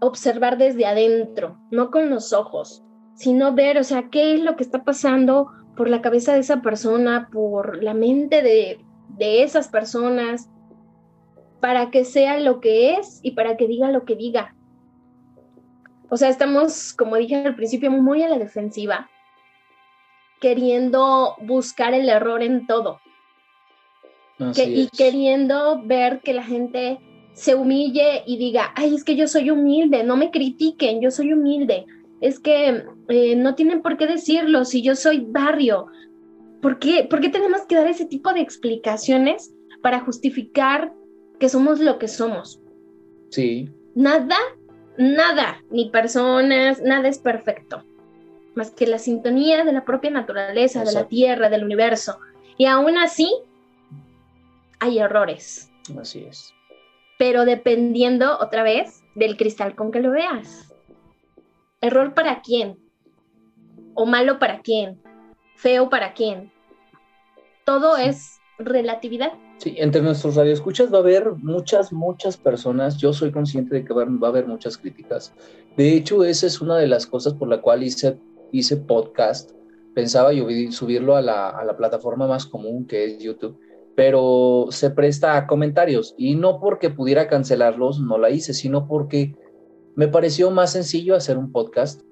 observar desde adentro, no con los ojos, sino ver, o sea, qué es lo que está pasando por la cabeza de esa persona, por la mente de, de esas personas, para que sea lo que es y para que diga lo que diga. O sea, estamos, como dije al principio, muy a la defensiva, queriendo buscar el error en todo. y queriendo ver que la gente se humille y diga, ay, es que yo soy humilde, no me critiquen, yo soy humilde. Es que eh, no tienen por qué decirlo si yo soy barrio. ¿Por qué, ¿Por qué tenemos que dar ese tipo de explicaciones para justificar que somos lo que somos? Sí. Nada nada, ni personas, nada es perfecto, más que la sintonía de la propia naturaleza, de la tierra, del universo. Y aún así, hay errores. Así es. Pero dependiendo otra vez del cristal con que lo veas. ¿Error para quién? ¿O malo para quién? ¿Feo para quién? Todo es relatividad. Sí, entre nuestros radioescuchas va a haber muchas, muchas personas. Yo soy consciente de que va, a haber muchas críticas. De hecho, esa es una de las cosas por la cual hice, hice podcast. Pensaba subirlo a la, a la plataforma más común que es YouTube, pero se presta a comentarios. Y no porque pudiera cancelarlos, no la hice, sino porque me pareció más sencillo hacer un podcast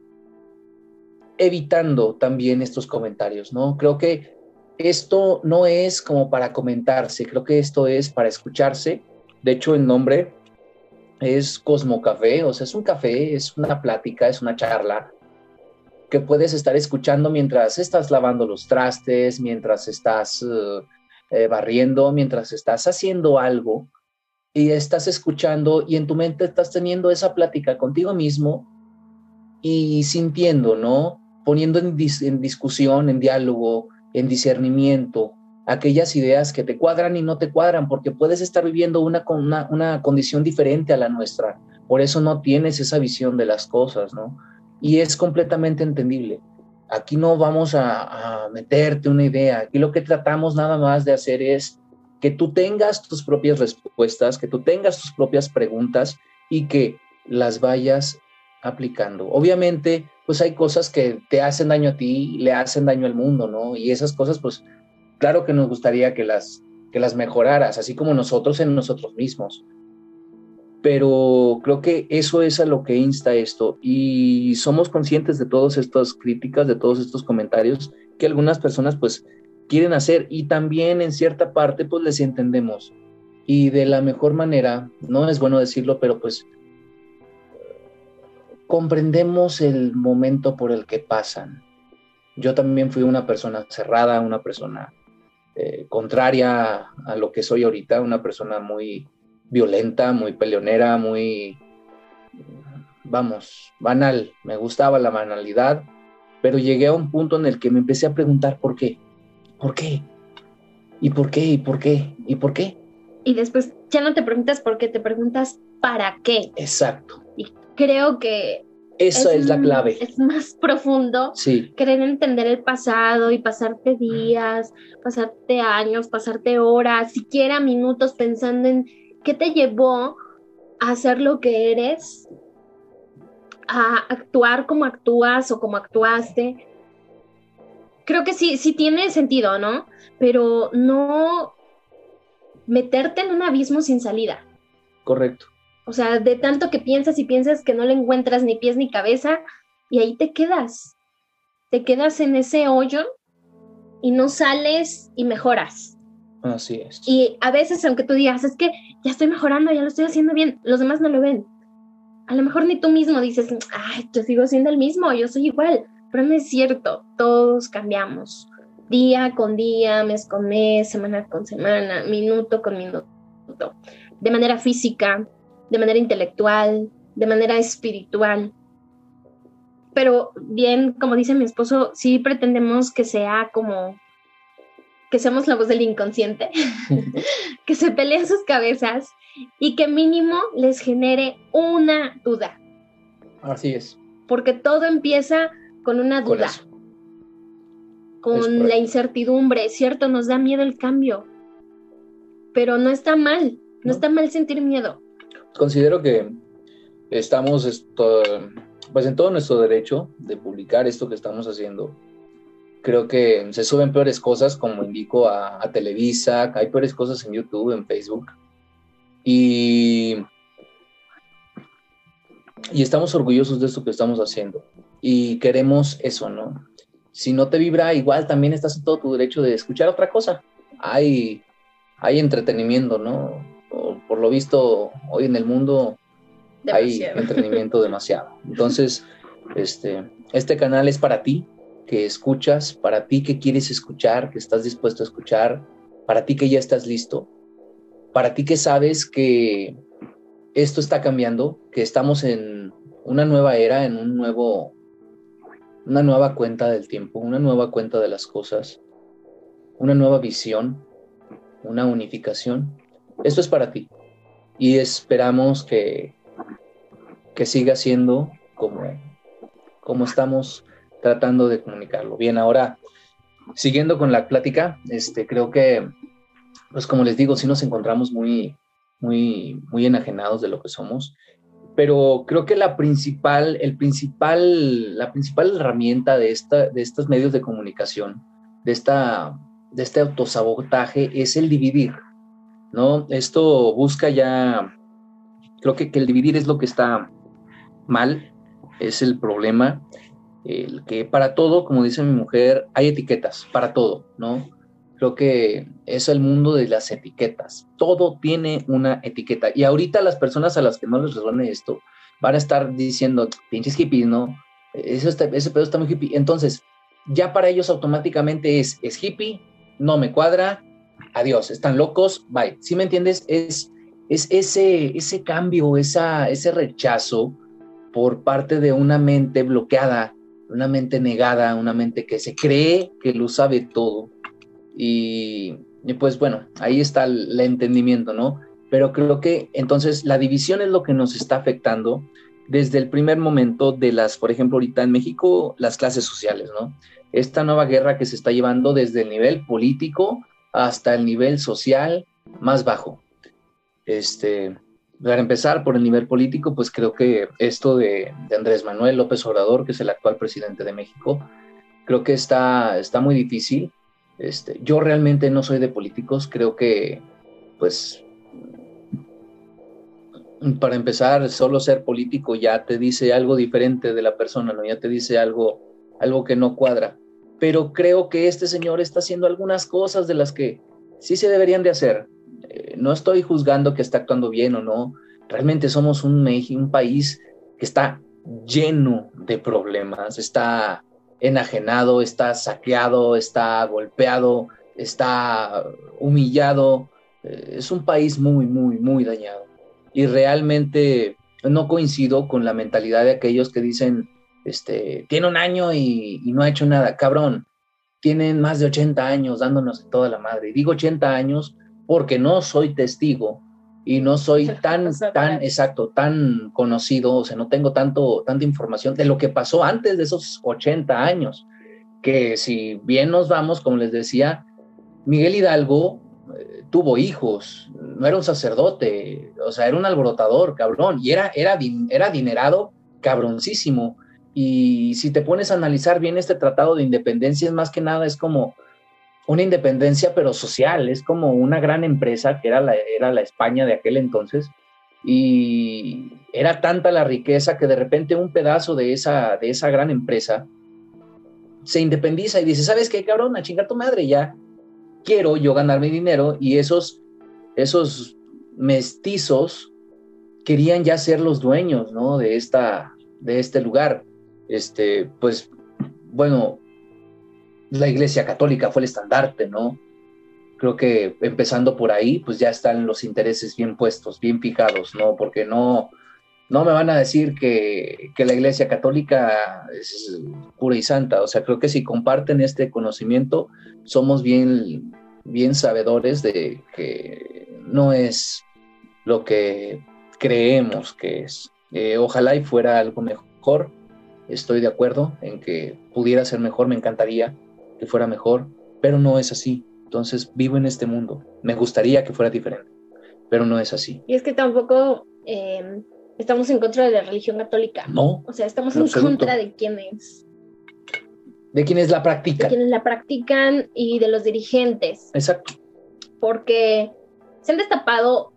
evitando también estos comentarios, ¿no? Creo que esto no es como para comentarse, creo que esto es para escucharse. De hecho, el nombre es Cosmo Café, o sea, es un café, es una plática, es una charla que puedes estar escuchando mientras estás lavando los trastes, mientras estás eh, eh, barriendo, mientras estás haciendo algo y estás escuchando y en tu mente estás teniendo esa plática contigo mismo y sintiendo, ¿no? Poniendo en, en discusión, en diálogo, en discernimiento, aquellas ideas que te cuadran y no te cuadran, porque puedes estar viviendo una, una, una condición diferente a la nuestra. Por eso no tienes esa visión de las cosas, ¿no? Y es completamente entendible. Aquí no vamos a, a meterte una idea. Aquí lo que tratamos nada más de hacer es que tú tengas tus propias respuestas, que tú tengas tus propias preguntas y que las vayas aplicando. Obviamente, pues hay cosas que te hacen daño a ti, le hacen daño al mundo, ¿no? Y esas cosas, pues claro que nos gustaría que las, que las mejoraras, así como nosotros en nosotros mismos. Pero creo que eso es a lo que insta esto y somos conscientes de todas estas críticas, de todos estos comentarios que algunas personas pues quieren hacer y también en cierta parte pues les entendemos. Y de la mejor manera, no es bueno decirlo, pero pues comprendemos el momento por el que pasan. Yo también fui una persona cerrada, una persona eh, contraria a lo que soy ahorita, una persona muy violenta, muy peleonera, muy, vamos, banal. Me gustaba la banalidad, pero llegué a un punto en el que me empecé a preguntar por qué, por qué, y por qué, y por qué, y por qué. Y después ya no te preguntas por qué, te preguntas para qué. Exacto creo que... Esa es, la clave. Es más profundo sí. querer entender el pasado y pasarte días, pasarte años, pasarte horas, siquiera minutos pensando en qué te llevó a hacer lo que eres, a actuar como actúas o como actuaste. Creo que sí, sí tiene sentido, ¿no? Pero no meterte en un abismo sin salida. Correcto. O sea, de tanto que piensas y piensas que no le encuentras ni pies ni cabeza y ahí te quedas. Te quedas en ese hoyo y no sales y mejoras. Así es. Y a veces, aunque tú digas, es que ya estoy mejorando, ya lo estoy haciendo bien, los demás no lo ven. A lo mejor ni tú mismo dices, ay, yo sigo siendo el mismo, yo soy igual. Pero no es cierto, todos cambiamos. Día con día, mes con mes, semana con semana, minuto con minuto. De manera física, de manera intelectual, de manera espiritual. Pero bien, como dice mi esposo, sí pretendemos que sea como que seamos la voz del inconsciente, [LAUGHS] que se peleen sus cabezas y que mínimo les genere una duda. Así es. Porque todo empieza con una duda, con, con la incertidumbre, ¿cierto? Nos da miedo el cambio, pero no está mal, no está mal sentir miedo considero que estamos pues en todo nuestro derecho de publicar esto que estamos haciendo. Creo que se suben peores cosas, como indico, a, Televisa, hay peores cosas en YouTube, en Facebook. Y, y estamos orgullosos de esto que estamos haciendo. Y queremos eso, ¿no? Si no te vibra, igual también estás en todo tu derecho de escuchar otra cosa. Hay, hay entretenimiento, ¿no? Por, lo visto, hoy en el mundo hay entretenimiento demasiado. Entonces, este, este canal es para ti, que escuchas, para ti que quieres escuchar, que estás dispuesto a escuchar, para ti que ya estás listo, para ti que sabes que esto está cambiando, que estamos en una nueva era, en un nuevo, una nueva cuenta del tiempo, una nueva cuenta de las cosas, una nueva visión, una unificación. Esto es para ti. Y esperamos que, que siga siendo como, como estamos tratando de comunicarlo. Bien, ahora, siguiendo con la plática, este, creo que pues como les digo, sí nos encontramos muy, muy, muy enajenados de lo que somos, pero creo que la principal, el principal, la principal herramienta de, esta, de estos medios de comunicación, de, esta, de este autosabotaje, es el dividir, ¿no? Esto busca ya, creo que, que el dividir es lo que está mal, es el problema, el que para todo, como dice mi mujer, hay etiquetas, para todo, ¿no? Creo que es el mundo de las etiquetas. Todo tiene una etiqueta. Y ahorita las personas a las que no les resuene esto van a estar diciendo, pinches hippies, ¿no? Eso ese pedo está muy hippie. Entonces, ya para ellos automáticamente es, es hippie, no me cuadra, adiós, están locos, bye. ¿Sí me entiendes? Es, es ese, ese cambio, esa, ese rechazo por parte de una mente bloqueada, una mente negada, una mente que se cree que lo sabe todo y, pues bueno, ahí está el, entendimiento, ¿no? Pero creo que entonces la división es lo que nos está afectando desde el primer momento de las, por ejemplo, ahorita en México, las clases sociales, ¿no? Esta nueva guerra que se está llevando desde el nivel político hasta el nivel social más bajo. Este, para empezar por el nivel político, pues creo que esto de, Andrés Manuel López Obrador, que es el actual presidente de México, creo que está, está muy difícil este, yo realmente no soy de políticos, creo que, pues, para empezar, solo ser político ya te dice algo diferente de la persona, ¿no? Ya te dice algo, algo que no cuadra. Pero creo que este señor está haciendo algunas cosas de las que sí se deberían de hacer. Eh, no estoy juzgando que está actuando bien o no. Realmente somos un, un país que está lleno de problemas, está enajenado, está saqueado, está golpeado, está humillado. Eh, es un país muy, muy, muy dañado. Y realmente no coincido con la mentalidad de aquellos que dicen, este, tiene un año y, no ha hecho nada. Cabrón, tienen más de 80 años dándonos toda la madre. Y digo 80 años porque no soy testigo y no soy [LAUGHS] tan, tan exacto, tan conocido, o sea, no tengo tanto, tanta información de lo que pasó antes de esos 80 años, que si bien nos vamos, como les decía, Miguel Hidalgo eh, tuvo hijos, no era un sacerdote, o sea, era un alborotador, cabrón, y era, era, era adinerado cabroncísimo. Y si te pones a analizar bien este tratado de independencia, es más que nada, es como una independencia pero social, es como una gran empresa que era la, era la España de aquel entonces y era tanta la riqueza que de repente un pedazo de esa, de esa gran empresa se independiza y dice, ¿sabes qué, cabrón? A chingar tu madre, ya quiero yo ganar mi dinero y esos, esos mestizos querían ya ser los dueños, ¿no? De, esta, de este lugar. Este, pues, bueno, la Iglesia Católica fue el estandarte, ¿no? Creo que empezando por ahí, pues ya están los intereses bien puestos, bien fijados, ¿no? Porque no, no me van a decir que, que, la Iglesia Católica es pura y santa. O sea, creo que si comparten este conocimiento, somos bien, bien sabedores de que no es lo que creemos que es. Eh, ojalá y fuera algo mejor. Estoy de acuerdo en que pudiera ser mejor, me encantaría que fuera mejor, pero no es así. Entonces vivo en este mundo. Me gustaría que fuera diferente, pero no es así. Y es que tampoco eh, estamos en contra de la religión católica. No. O sea, estamos en contra de quienes... De quienes la practican. De quienes la practican y de los dirigentes. Exacto. Porque se han destapado,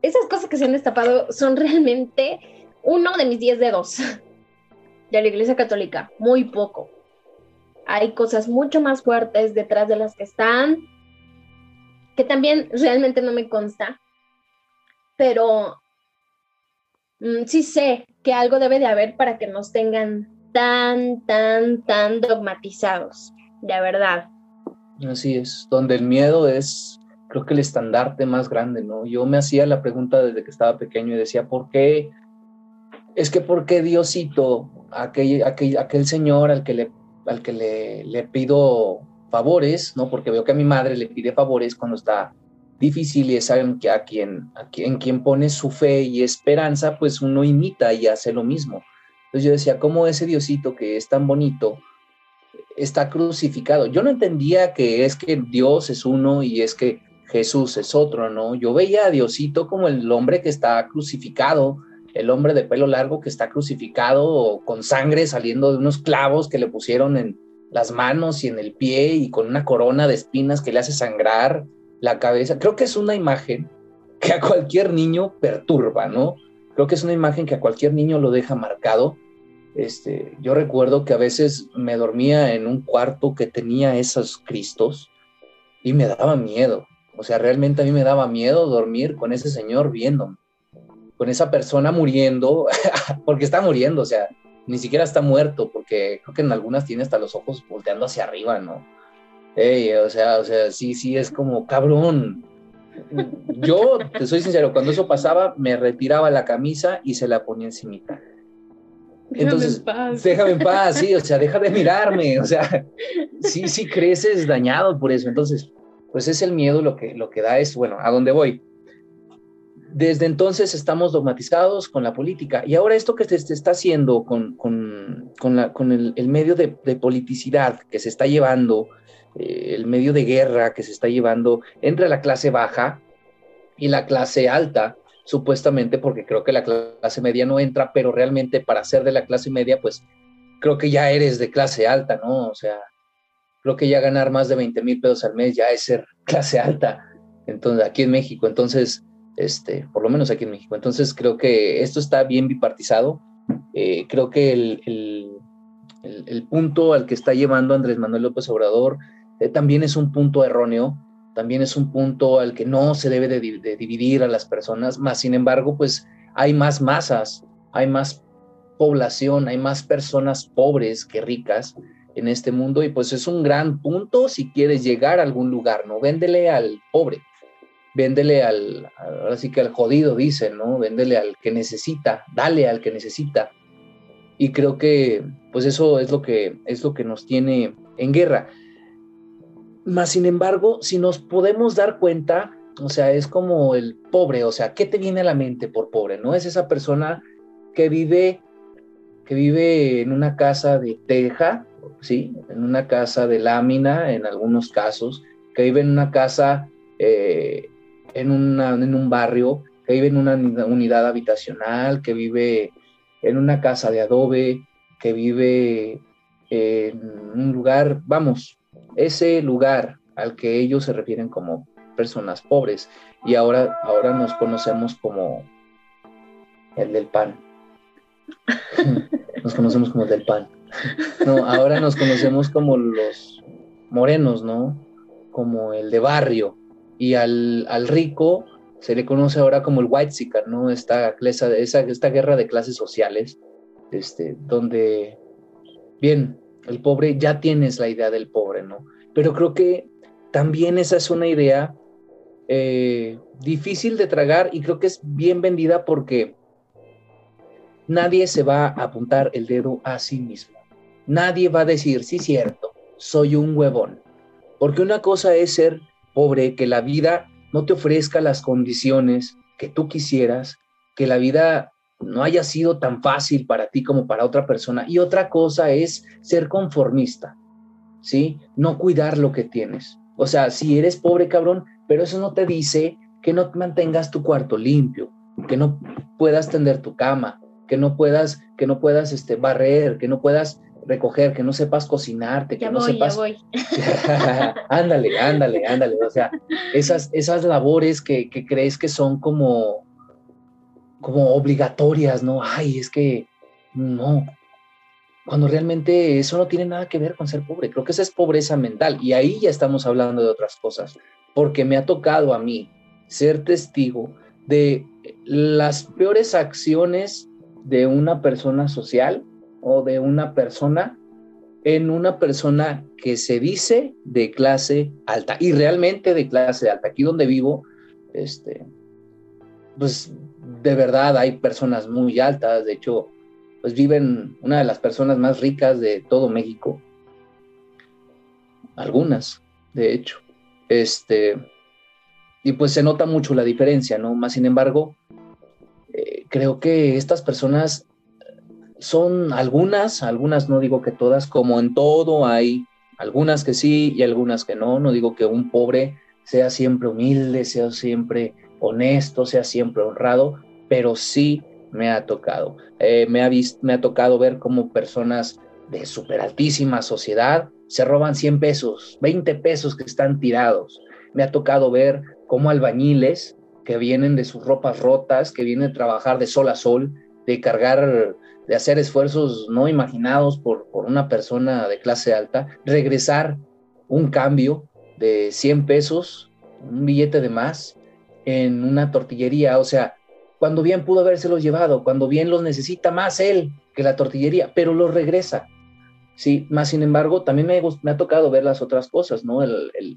esas cosas que se han destapado son realmente uno de mis diez dedos de la Iglesia Católica, muy poco hay cosas mucho más fuertes detrás de las que están, que también realmente no me consta, pero mm, sí sé que algo debe de haber para que nos tengan tan, tan, tan dogmatizados, de verdad. Así es, donde el miedo es, creo que el estandarte más grande, ¿no? Yo me hacía la pregunta desde que estaba pequeño y decía, ¿por qué? Es que, ¿por qué Diosito, aquel, aquel, aquel señor al que le al que le, le pido favores, ¿no? Porque veo que a mi madre le pide favores cuando está difícil y es alguien que a quien, a quien, quien pone su fe y esperanza, pues uno imita y hace lo mismo. Entonces yo decía, ¿cómo ese Diosito que es tan bonito está crucificado? Yo no entendía que es que Dios es uno y es que Jesús es otro, ¿no? Yo veía a Diosito como el hombre que está crucificado, el hombre de pelo largo que está crucificado con sangre saliendo de unos clavos que le pusieron en las manos y en el pie y con una corona de espinas que le hace sangrar la cabeza. Creo que es una imagen que a cualquier niño perturba, ¿no? Creo que es una imagen que a cualquier niño lo deja marcado. Este, yo recuerdo que a veces me dormía en un cuarto que tenía esos cristos y me daba miedo. O sea, realmente a mí me daba miedo dormir con ese señor viéndome, con esa persona muriendo, [LAUGHS] porque está muriendo, o sea, ni siquiera está muerto, porque creo que en algunas tiene hasta los ojos volteando hacia arriba, ¿no? o sea, o sea, sí, sí, es como cabrón. Yo, te soy sincero, cuando eso pasaba, me retiraba la camisa y se la ponía encima. Entonces, déjame en paz. déjame en paz, sí, o sea, deja de mirarme, o sea, sí, sí creces dañado por eso. Entonces, pues es el miedo lo que, lo que da es, bueno, ¿a dónde voy? Desde entonces estamos dogmatizados con la política y ahora esto que se, está haciendo con, con, con, el, medio de, de, politicidad que se está llevando, eh, el medio de guerra que se está llevando entre la clase baja y la clase alta, supuestamente porque creo que la clase media no entra, pero realmente para ser de la clase media, pues creo que ya eres de clase alta, ¿no? O sea, creo que ya ganar más de 20 mil pesos al mes ya es ser [LAUGHS] clase alta, entonces aquí en México, entonces, este, por lo menos aquí en México, entonces creo que esto está bien bipartizado, eh, creo que el, punto al que está llevando Andrés Manuel López Obrador eh, también es un punto erróneo, también es un punto al que no se debe de, de dividir a las personas, más sin embargo, pues hay más masas, hay más población, hay más personas pobres que ricas, en este mundo y pues es un gran punto si quieres llegar a algún lugar, ¿no? Véndele al pobre, véndele al, ahora sí que al jodido, dicen, ¿no? Véndele al que necesita, dale al que necesita. Y creo que pues eso es lo que, es lo que nos tiene en guerra. Más sin embargo, si nos podemos dar cuenta, o sea, es como el pobre, o sea, ¿qué te viene a la mente por pobre? ¿No? Es esa persona que vive, que vive en una casa de teja, ¿sí? En una casa de lámina, en algunos casos, que vive en una casa, eh, en, en un barrio, que vive en una unidad habitacional, que vive en una casa de adobe, que vive en un lugar, vamos, ese lugar al que ellos se refieren como personas pobres y ahora, ahora nos conocemos como el del pan. [LAUGHS] Nos conocemos como el del pan. No, ahora nos conocemos como los morenos, ¿no? Como el de barrio. Y al, rico se le conoce ahora como el white seeker, ¿no? Esta, esa, esta guerra de clases sociales, este, donde, bien, el pobre, ya tienes la idea del pobre, ¿no? Pero creo que también esa es una idea eh, difícil de tragar y creo que es bien vendida porque nadie se va a apuntar el dedo a sí mismo nadie va a decir, sí, cierto, soy un huevón. Porque una cosa es ser pobre, que la vida no te ofrezca las condiciones que tú quisieras, que la vida no haya sido tan fácil para ti como para otra persona. Y otra cosa es ser conformista, ¿sí? No cuidar lo que tienes. O sea, si eres pobre, cabrón, pero eso no te dice que no mantengas tu cuarto limpio, que no puedas tender tu cama, que no puedas, que no puedas este, barrer, que no puedas recoger, que no sepas cocinarte, que no sepas. Ya voy. [LAUGHS] ándale, ándale, ándale. O sea, esas, esas labores que, que, crees que son como, como obligatorias, ¿no? Ay, es que no. Cuando realmente eso no tiene nada que ver con ser pobre. Creo que esa es pobreza mental. Y ahí ya estamos hablando de otras cosas. Porque me ha tocado a mí ser testigo de las peores acciones de una persona social o de una persona en una persona que se dice de clase alta y realmente de clase alta. Aquí donde vivo, este, pues de verdad hay personas muy altas, de hecho, pues viven una de las personas más ricas de todo México. Algunas, de hecho. Este, y pues se nota mucho la diferencia, ¿no? Más sin embargo, eh, creo que estas personas son algunas, algunas no digo que todas, como en todo hay algunas que sí y algunas que no, no digo que un pobre sea siempre humilde, sea siempre honesto, sea siempre honrado, pero sí me ha tocado. Eh, me, ha me ha tocado ver cómo personas de súper altísima sociedad se roban 100 pesos, 20 pesos que están tirados. Me ha tocado ver cómo albañiles que vienen de sus ropas rotas, que vienen a trabajar de sol a sol, de cargar, de hacer esfuerzos no imaginados por, por una persona de clase alta, regresar un cambio de 100 pesos, un billete de más, en una tortillería. O sea, cuando bien pudo habérselos llevado, cuando bien los necesita más él que la tortillería, pero los regresa. Sí, más sin embargo, también me, me ha tocado ver las otras cosas, ¿no? El, el,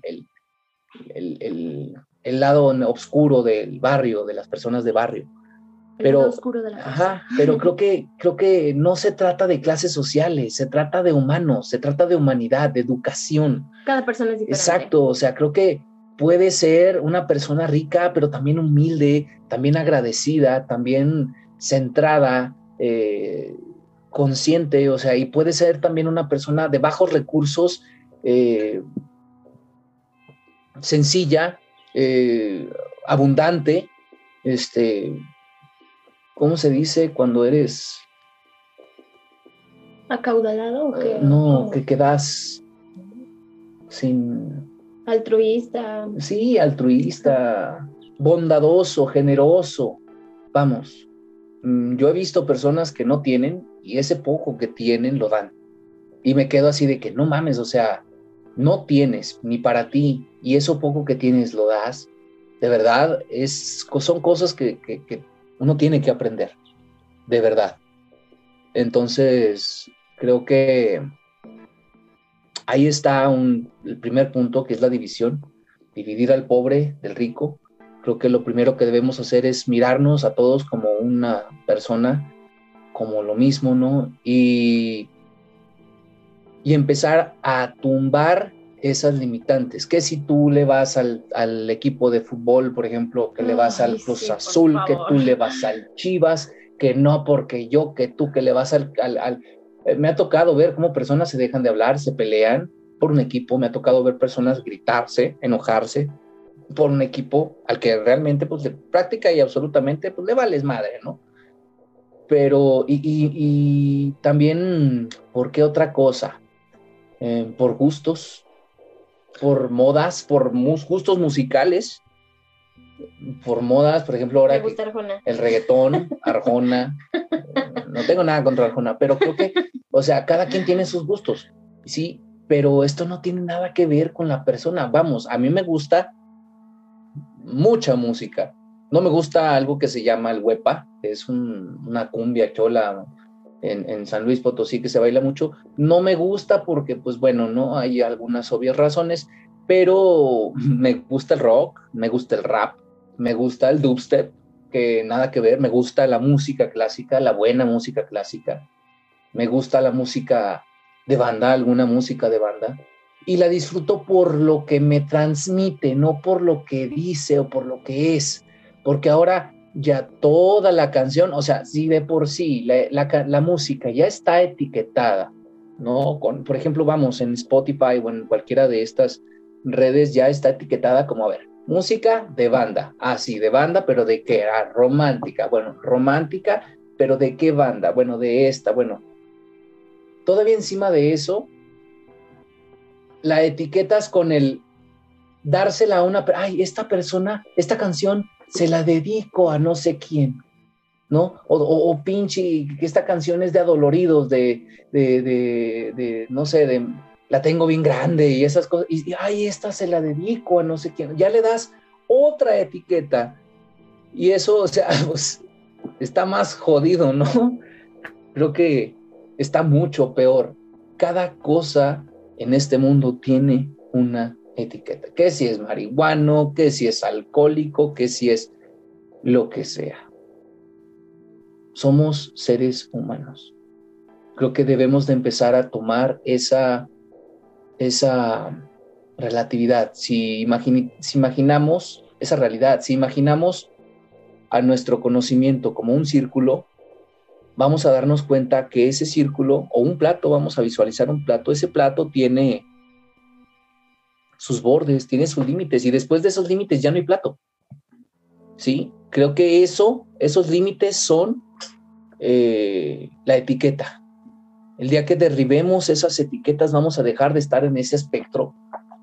el, el, lado oscuro del barrio, de las personas de barrio. Pero, oscuro de la ajá, pero creo que, [LAUGHS] creo que no se trata de clases sociales, se trata de humanos, se trata de humanidad, de educación. Cada persona es diferente. Exacto, o sea, creo que puede ser una persona rica, pero también humilde, también agradecida, también centrada, eh, consciente, o sea, y puede ser también una persona de bajos recursos, eh, sencilla, eh, abundante, este, ¿cómo se dice cuando eres? ¿Acaudalado o qué? no, que quedas sin... Altruista. Sí, altruista, bondadoso, generoso. Vamos, mm, yo he visto personas que no tienen y ese poco que tienen lo dan. Y me quedo así de que no mames, o sea, no tienes ni para ti y eso poco que tienes lo das. De verdad, es, son cosas que, que uno tiene que aprender, de verdad. Entonces, creo que ahí está un, el primer punto, que es la división, dividir al pobre del rico. Creo que lo primero que debemos hacer es mirarnos a todos como una persona, como lo mismo, ¿no? Y, y empezar a tumbar esas limitantes. Que si tú le vas al, al equipo de fútbol, por ejemplo, que le vas al Cruz Azul, que tú le vas al Chivas, que no porque yo, que tú, que le vas al, al, eh, me ha tocado ver cómo personas se dejan de hablar, se pelean por un equipo, me ha tocado ver personas gritarse, enojarse por un equipo al que realmente, pues, de práctica y absolutamente, pues, le vales madre, ¿no? Pero, y, y, también, ¿por qué otra cosa? Eh, por gustos, por modas, por gustos musicales, por modas, por ejemplo, ahora el reggaetón, Arjona, no tengo nada contra Arjona, pero creo que, o sea, cada quien tiene sus gustos, sí, pero esto no tiene nada que ver con la persona. Vamos, a mí me gusta mucha música. No me gusta algo que se llama el huepa, que es una cumbia chola en, San Luis Potosí que se baila mucho. No me gusta porque, pues bueno, no hay algunas obvias razones, pero [LAUGHS] me gusta el rock, me gusta el rap, me gusta el dubstep, que nada que ver, me gusta la música clásica, la buena música clásica, me gusta la música de banda, alguna música de banda, y la disfruto por lo que me transmite, no por lo que dice o por lo que es, porque ahora ya toda la canción, o sea, si de por sí la, música ya está etiquetada, ¿no? Por ejemplo, vamos en Spotify o en cualquiera de estas redes ya está etiquetada como, a ver, música de banda, ah, sí, de banda, pero ¿de qué? Ah, romántica, bueno, romántica, pero ¿de qué banda? Bueno, de esta, bueno. Todavía encima de eso, la etiquetas con el dársela a una, ay, esta persona, esta canción se la dedico a no sé quién, ¿no? O, pinche, que esta canción es de adoloridos, de, de, de, no sé, de, la tengo bien grande y esas cosas, y, ay, esta se la dedico a no sé quién, ya le das otra etiqueta, y eso, o sea, [LAUGHS] pues, está más jodido, ¿no? Creo que está mucho peor. Cada cosa en este mundo tiene una etiqueta, que si es marihuano, que si es alcohólico, que si es lo que sea. Somos seres humanos. Creo que debemos de empezar a tomar esa, esa relatividad. Si, si imaginamos esa realidad, si imaginamos a nuestro conocimiento como un círculo, vamos a darnos cuenta que ese círculo o un plato, vamos a visualizar un plato, ese plato tiene sus bordes, tiene sus límites y después de esos límites ya no hay plato. ¿Sí? Creo que eso, esos límites son eh, la etiqueta. El día que derribemos esas etiquetas vamos a dejar de estar en ese espectro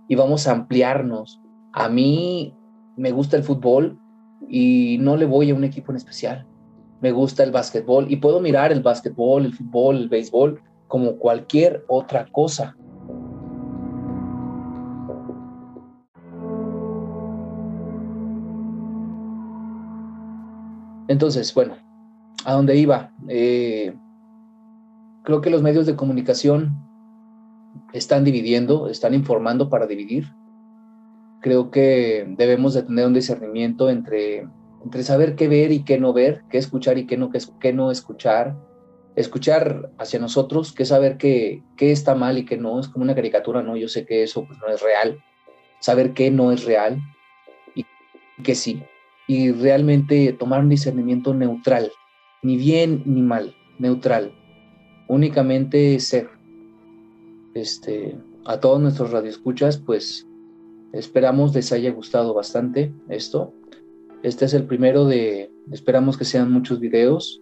y vamos a ampliarnos. A mí me gusta el fútbol y no le voy a un equipo en especial. Me gusta el básquetbol y puedo mirar el básquetbol, el fútbol, el béisbol como cualquier otra cosa. Entonces, bueno, a dónde iba. Eh, creo que los medios de comunicación están dividiendo, están informando para dividir. Creo que debemos de tener un discernimiento entre, entre saber qué ver y qué no ver, qué escuchar y qué no, qué, no escuchar. Escuchar hacia nosotros, qué saber qué, qué está mal y qué no, es como una caricatura, ¿no? Yo sé que eso pues, no es real. Saber qué no es real y qué sí y realmente tomar un discernimiento neutral, ni bien ni mal, neutral, únicamente ser. Este, a todos nuestros radioescuchas, pues esperamos les haya gustado bastante esto. Este es el primero de, esperamos que sean muchos videos,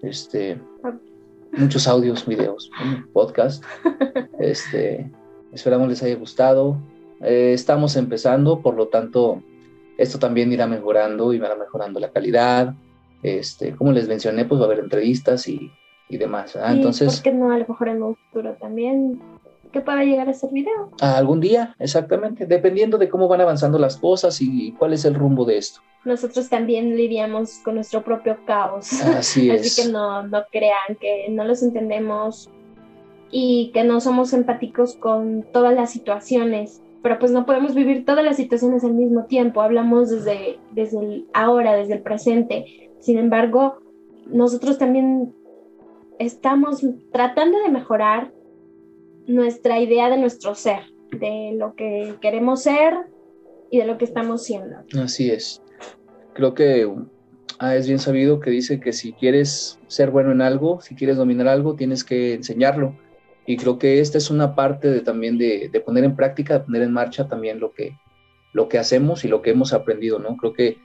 este, muchos audios, videos, podcast. [LAUGHS] Este, esperamos les haya gustado. Eh, estamos empezando, por lo tanto, esto también irá mejorando y va mejorando la calidad. Este, como les mencioné, pues va a haber entrevistas y, y demás. Entonces, ¿por qué no a lo mejor en un futuro también que pueda llegar a ser video? Algún día, exactamente, dependiendo de cómo van avanzando las cosas y cuál es el rumbo de esto. Nosotros también lidiamos con nuestro propio caos. Así [LAUGHS] es. Así que no, no crean que no los entendemos y que no somos empáticos con todas las situaciones pero pues no podemos vivir todas las situaciones al mismo tiempo, hablamos desde, desde el ahora, desde el presente. Sin embargo, nosotros también estamos tratando de mejorar nuestra idea de nuestro ser, de lo que queremos ser y de lo que estamos siendo. Así es. Creo que ah, es bien sabido que dice que si quieres ser bueno en algo, si quieres dominar algo, tienes que enseñarlo y creo que esta es una parte de, también de, poner en práctica, de poner en marcha también lo que, lo que hacemos y lo que hemos aprendido, ¿no? Creo que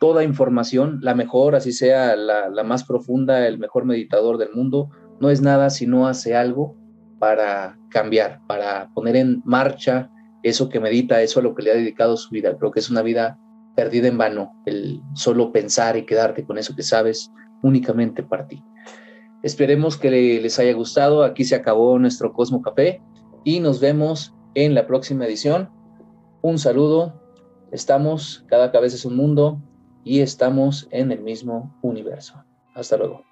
toda información, la mejor, así sea la, la más profunda, el mejor meditador del mundo, no es nada si no hace algo para cambiar, para poner en marcha eso que medita, eso a lo que le ha dedicado su vida. Creo que es una vida perdida en vano, el solo pensar y quedarte con eso que sabes únicamente para ti. Esperemos que les haya gustado. Aquí se acabó nuestro Cosmo Café y nos vemos en la próxima edición. Un saludo. Estamos, cada cabeza es un mundo y estamos en el mismo universo. Hasta luego.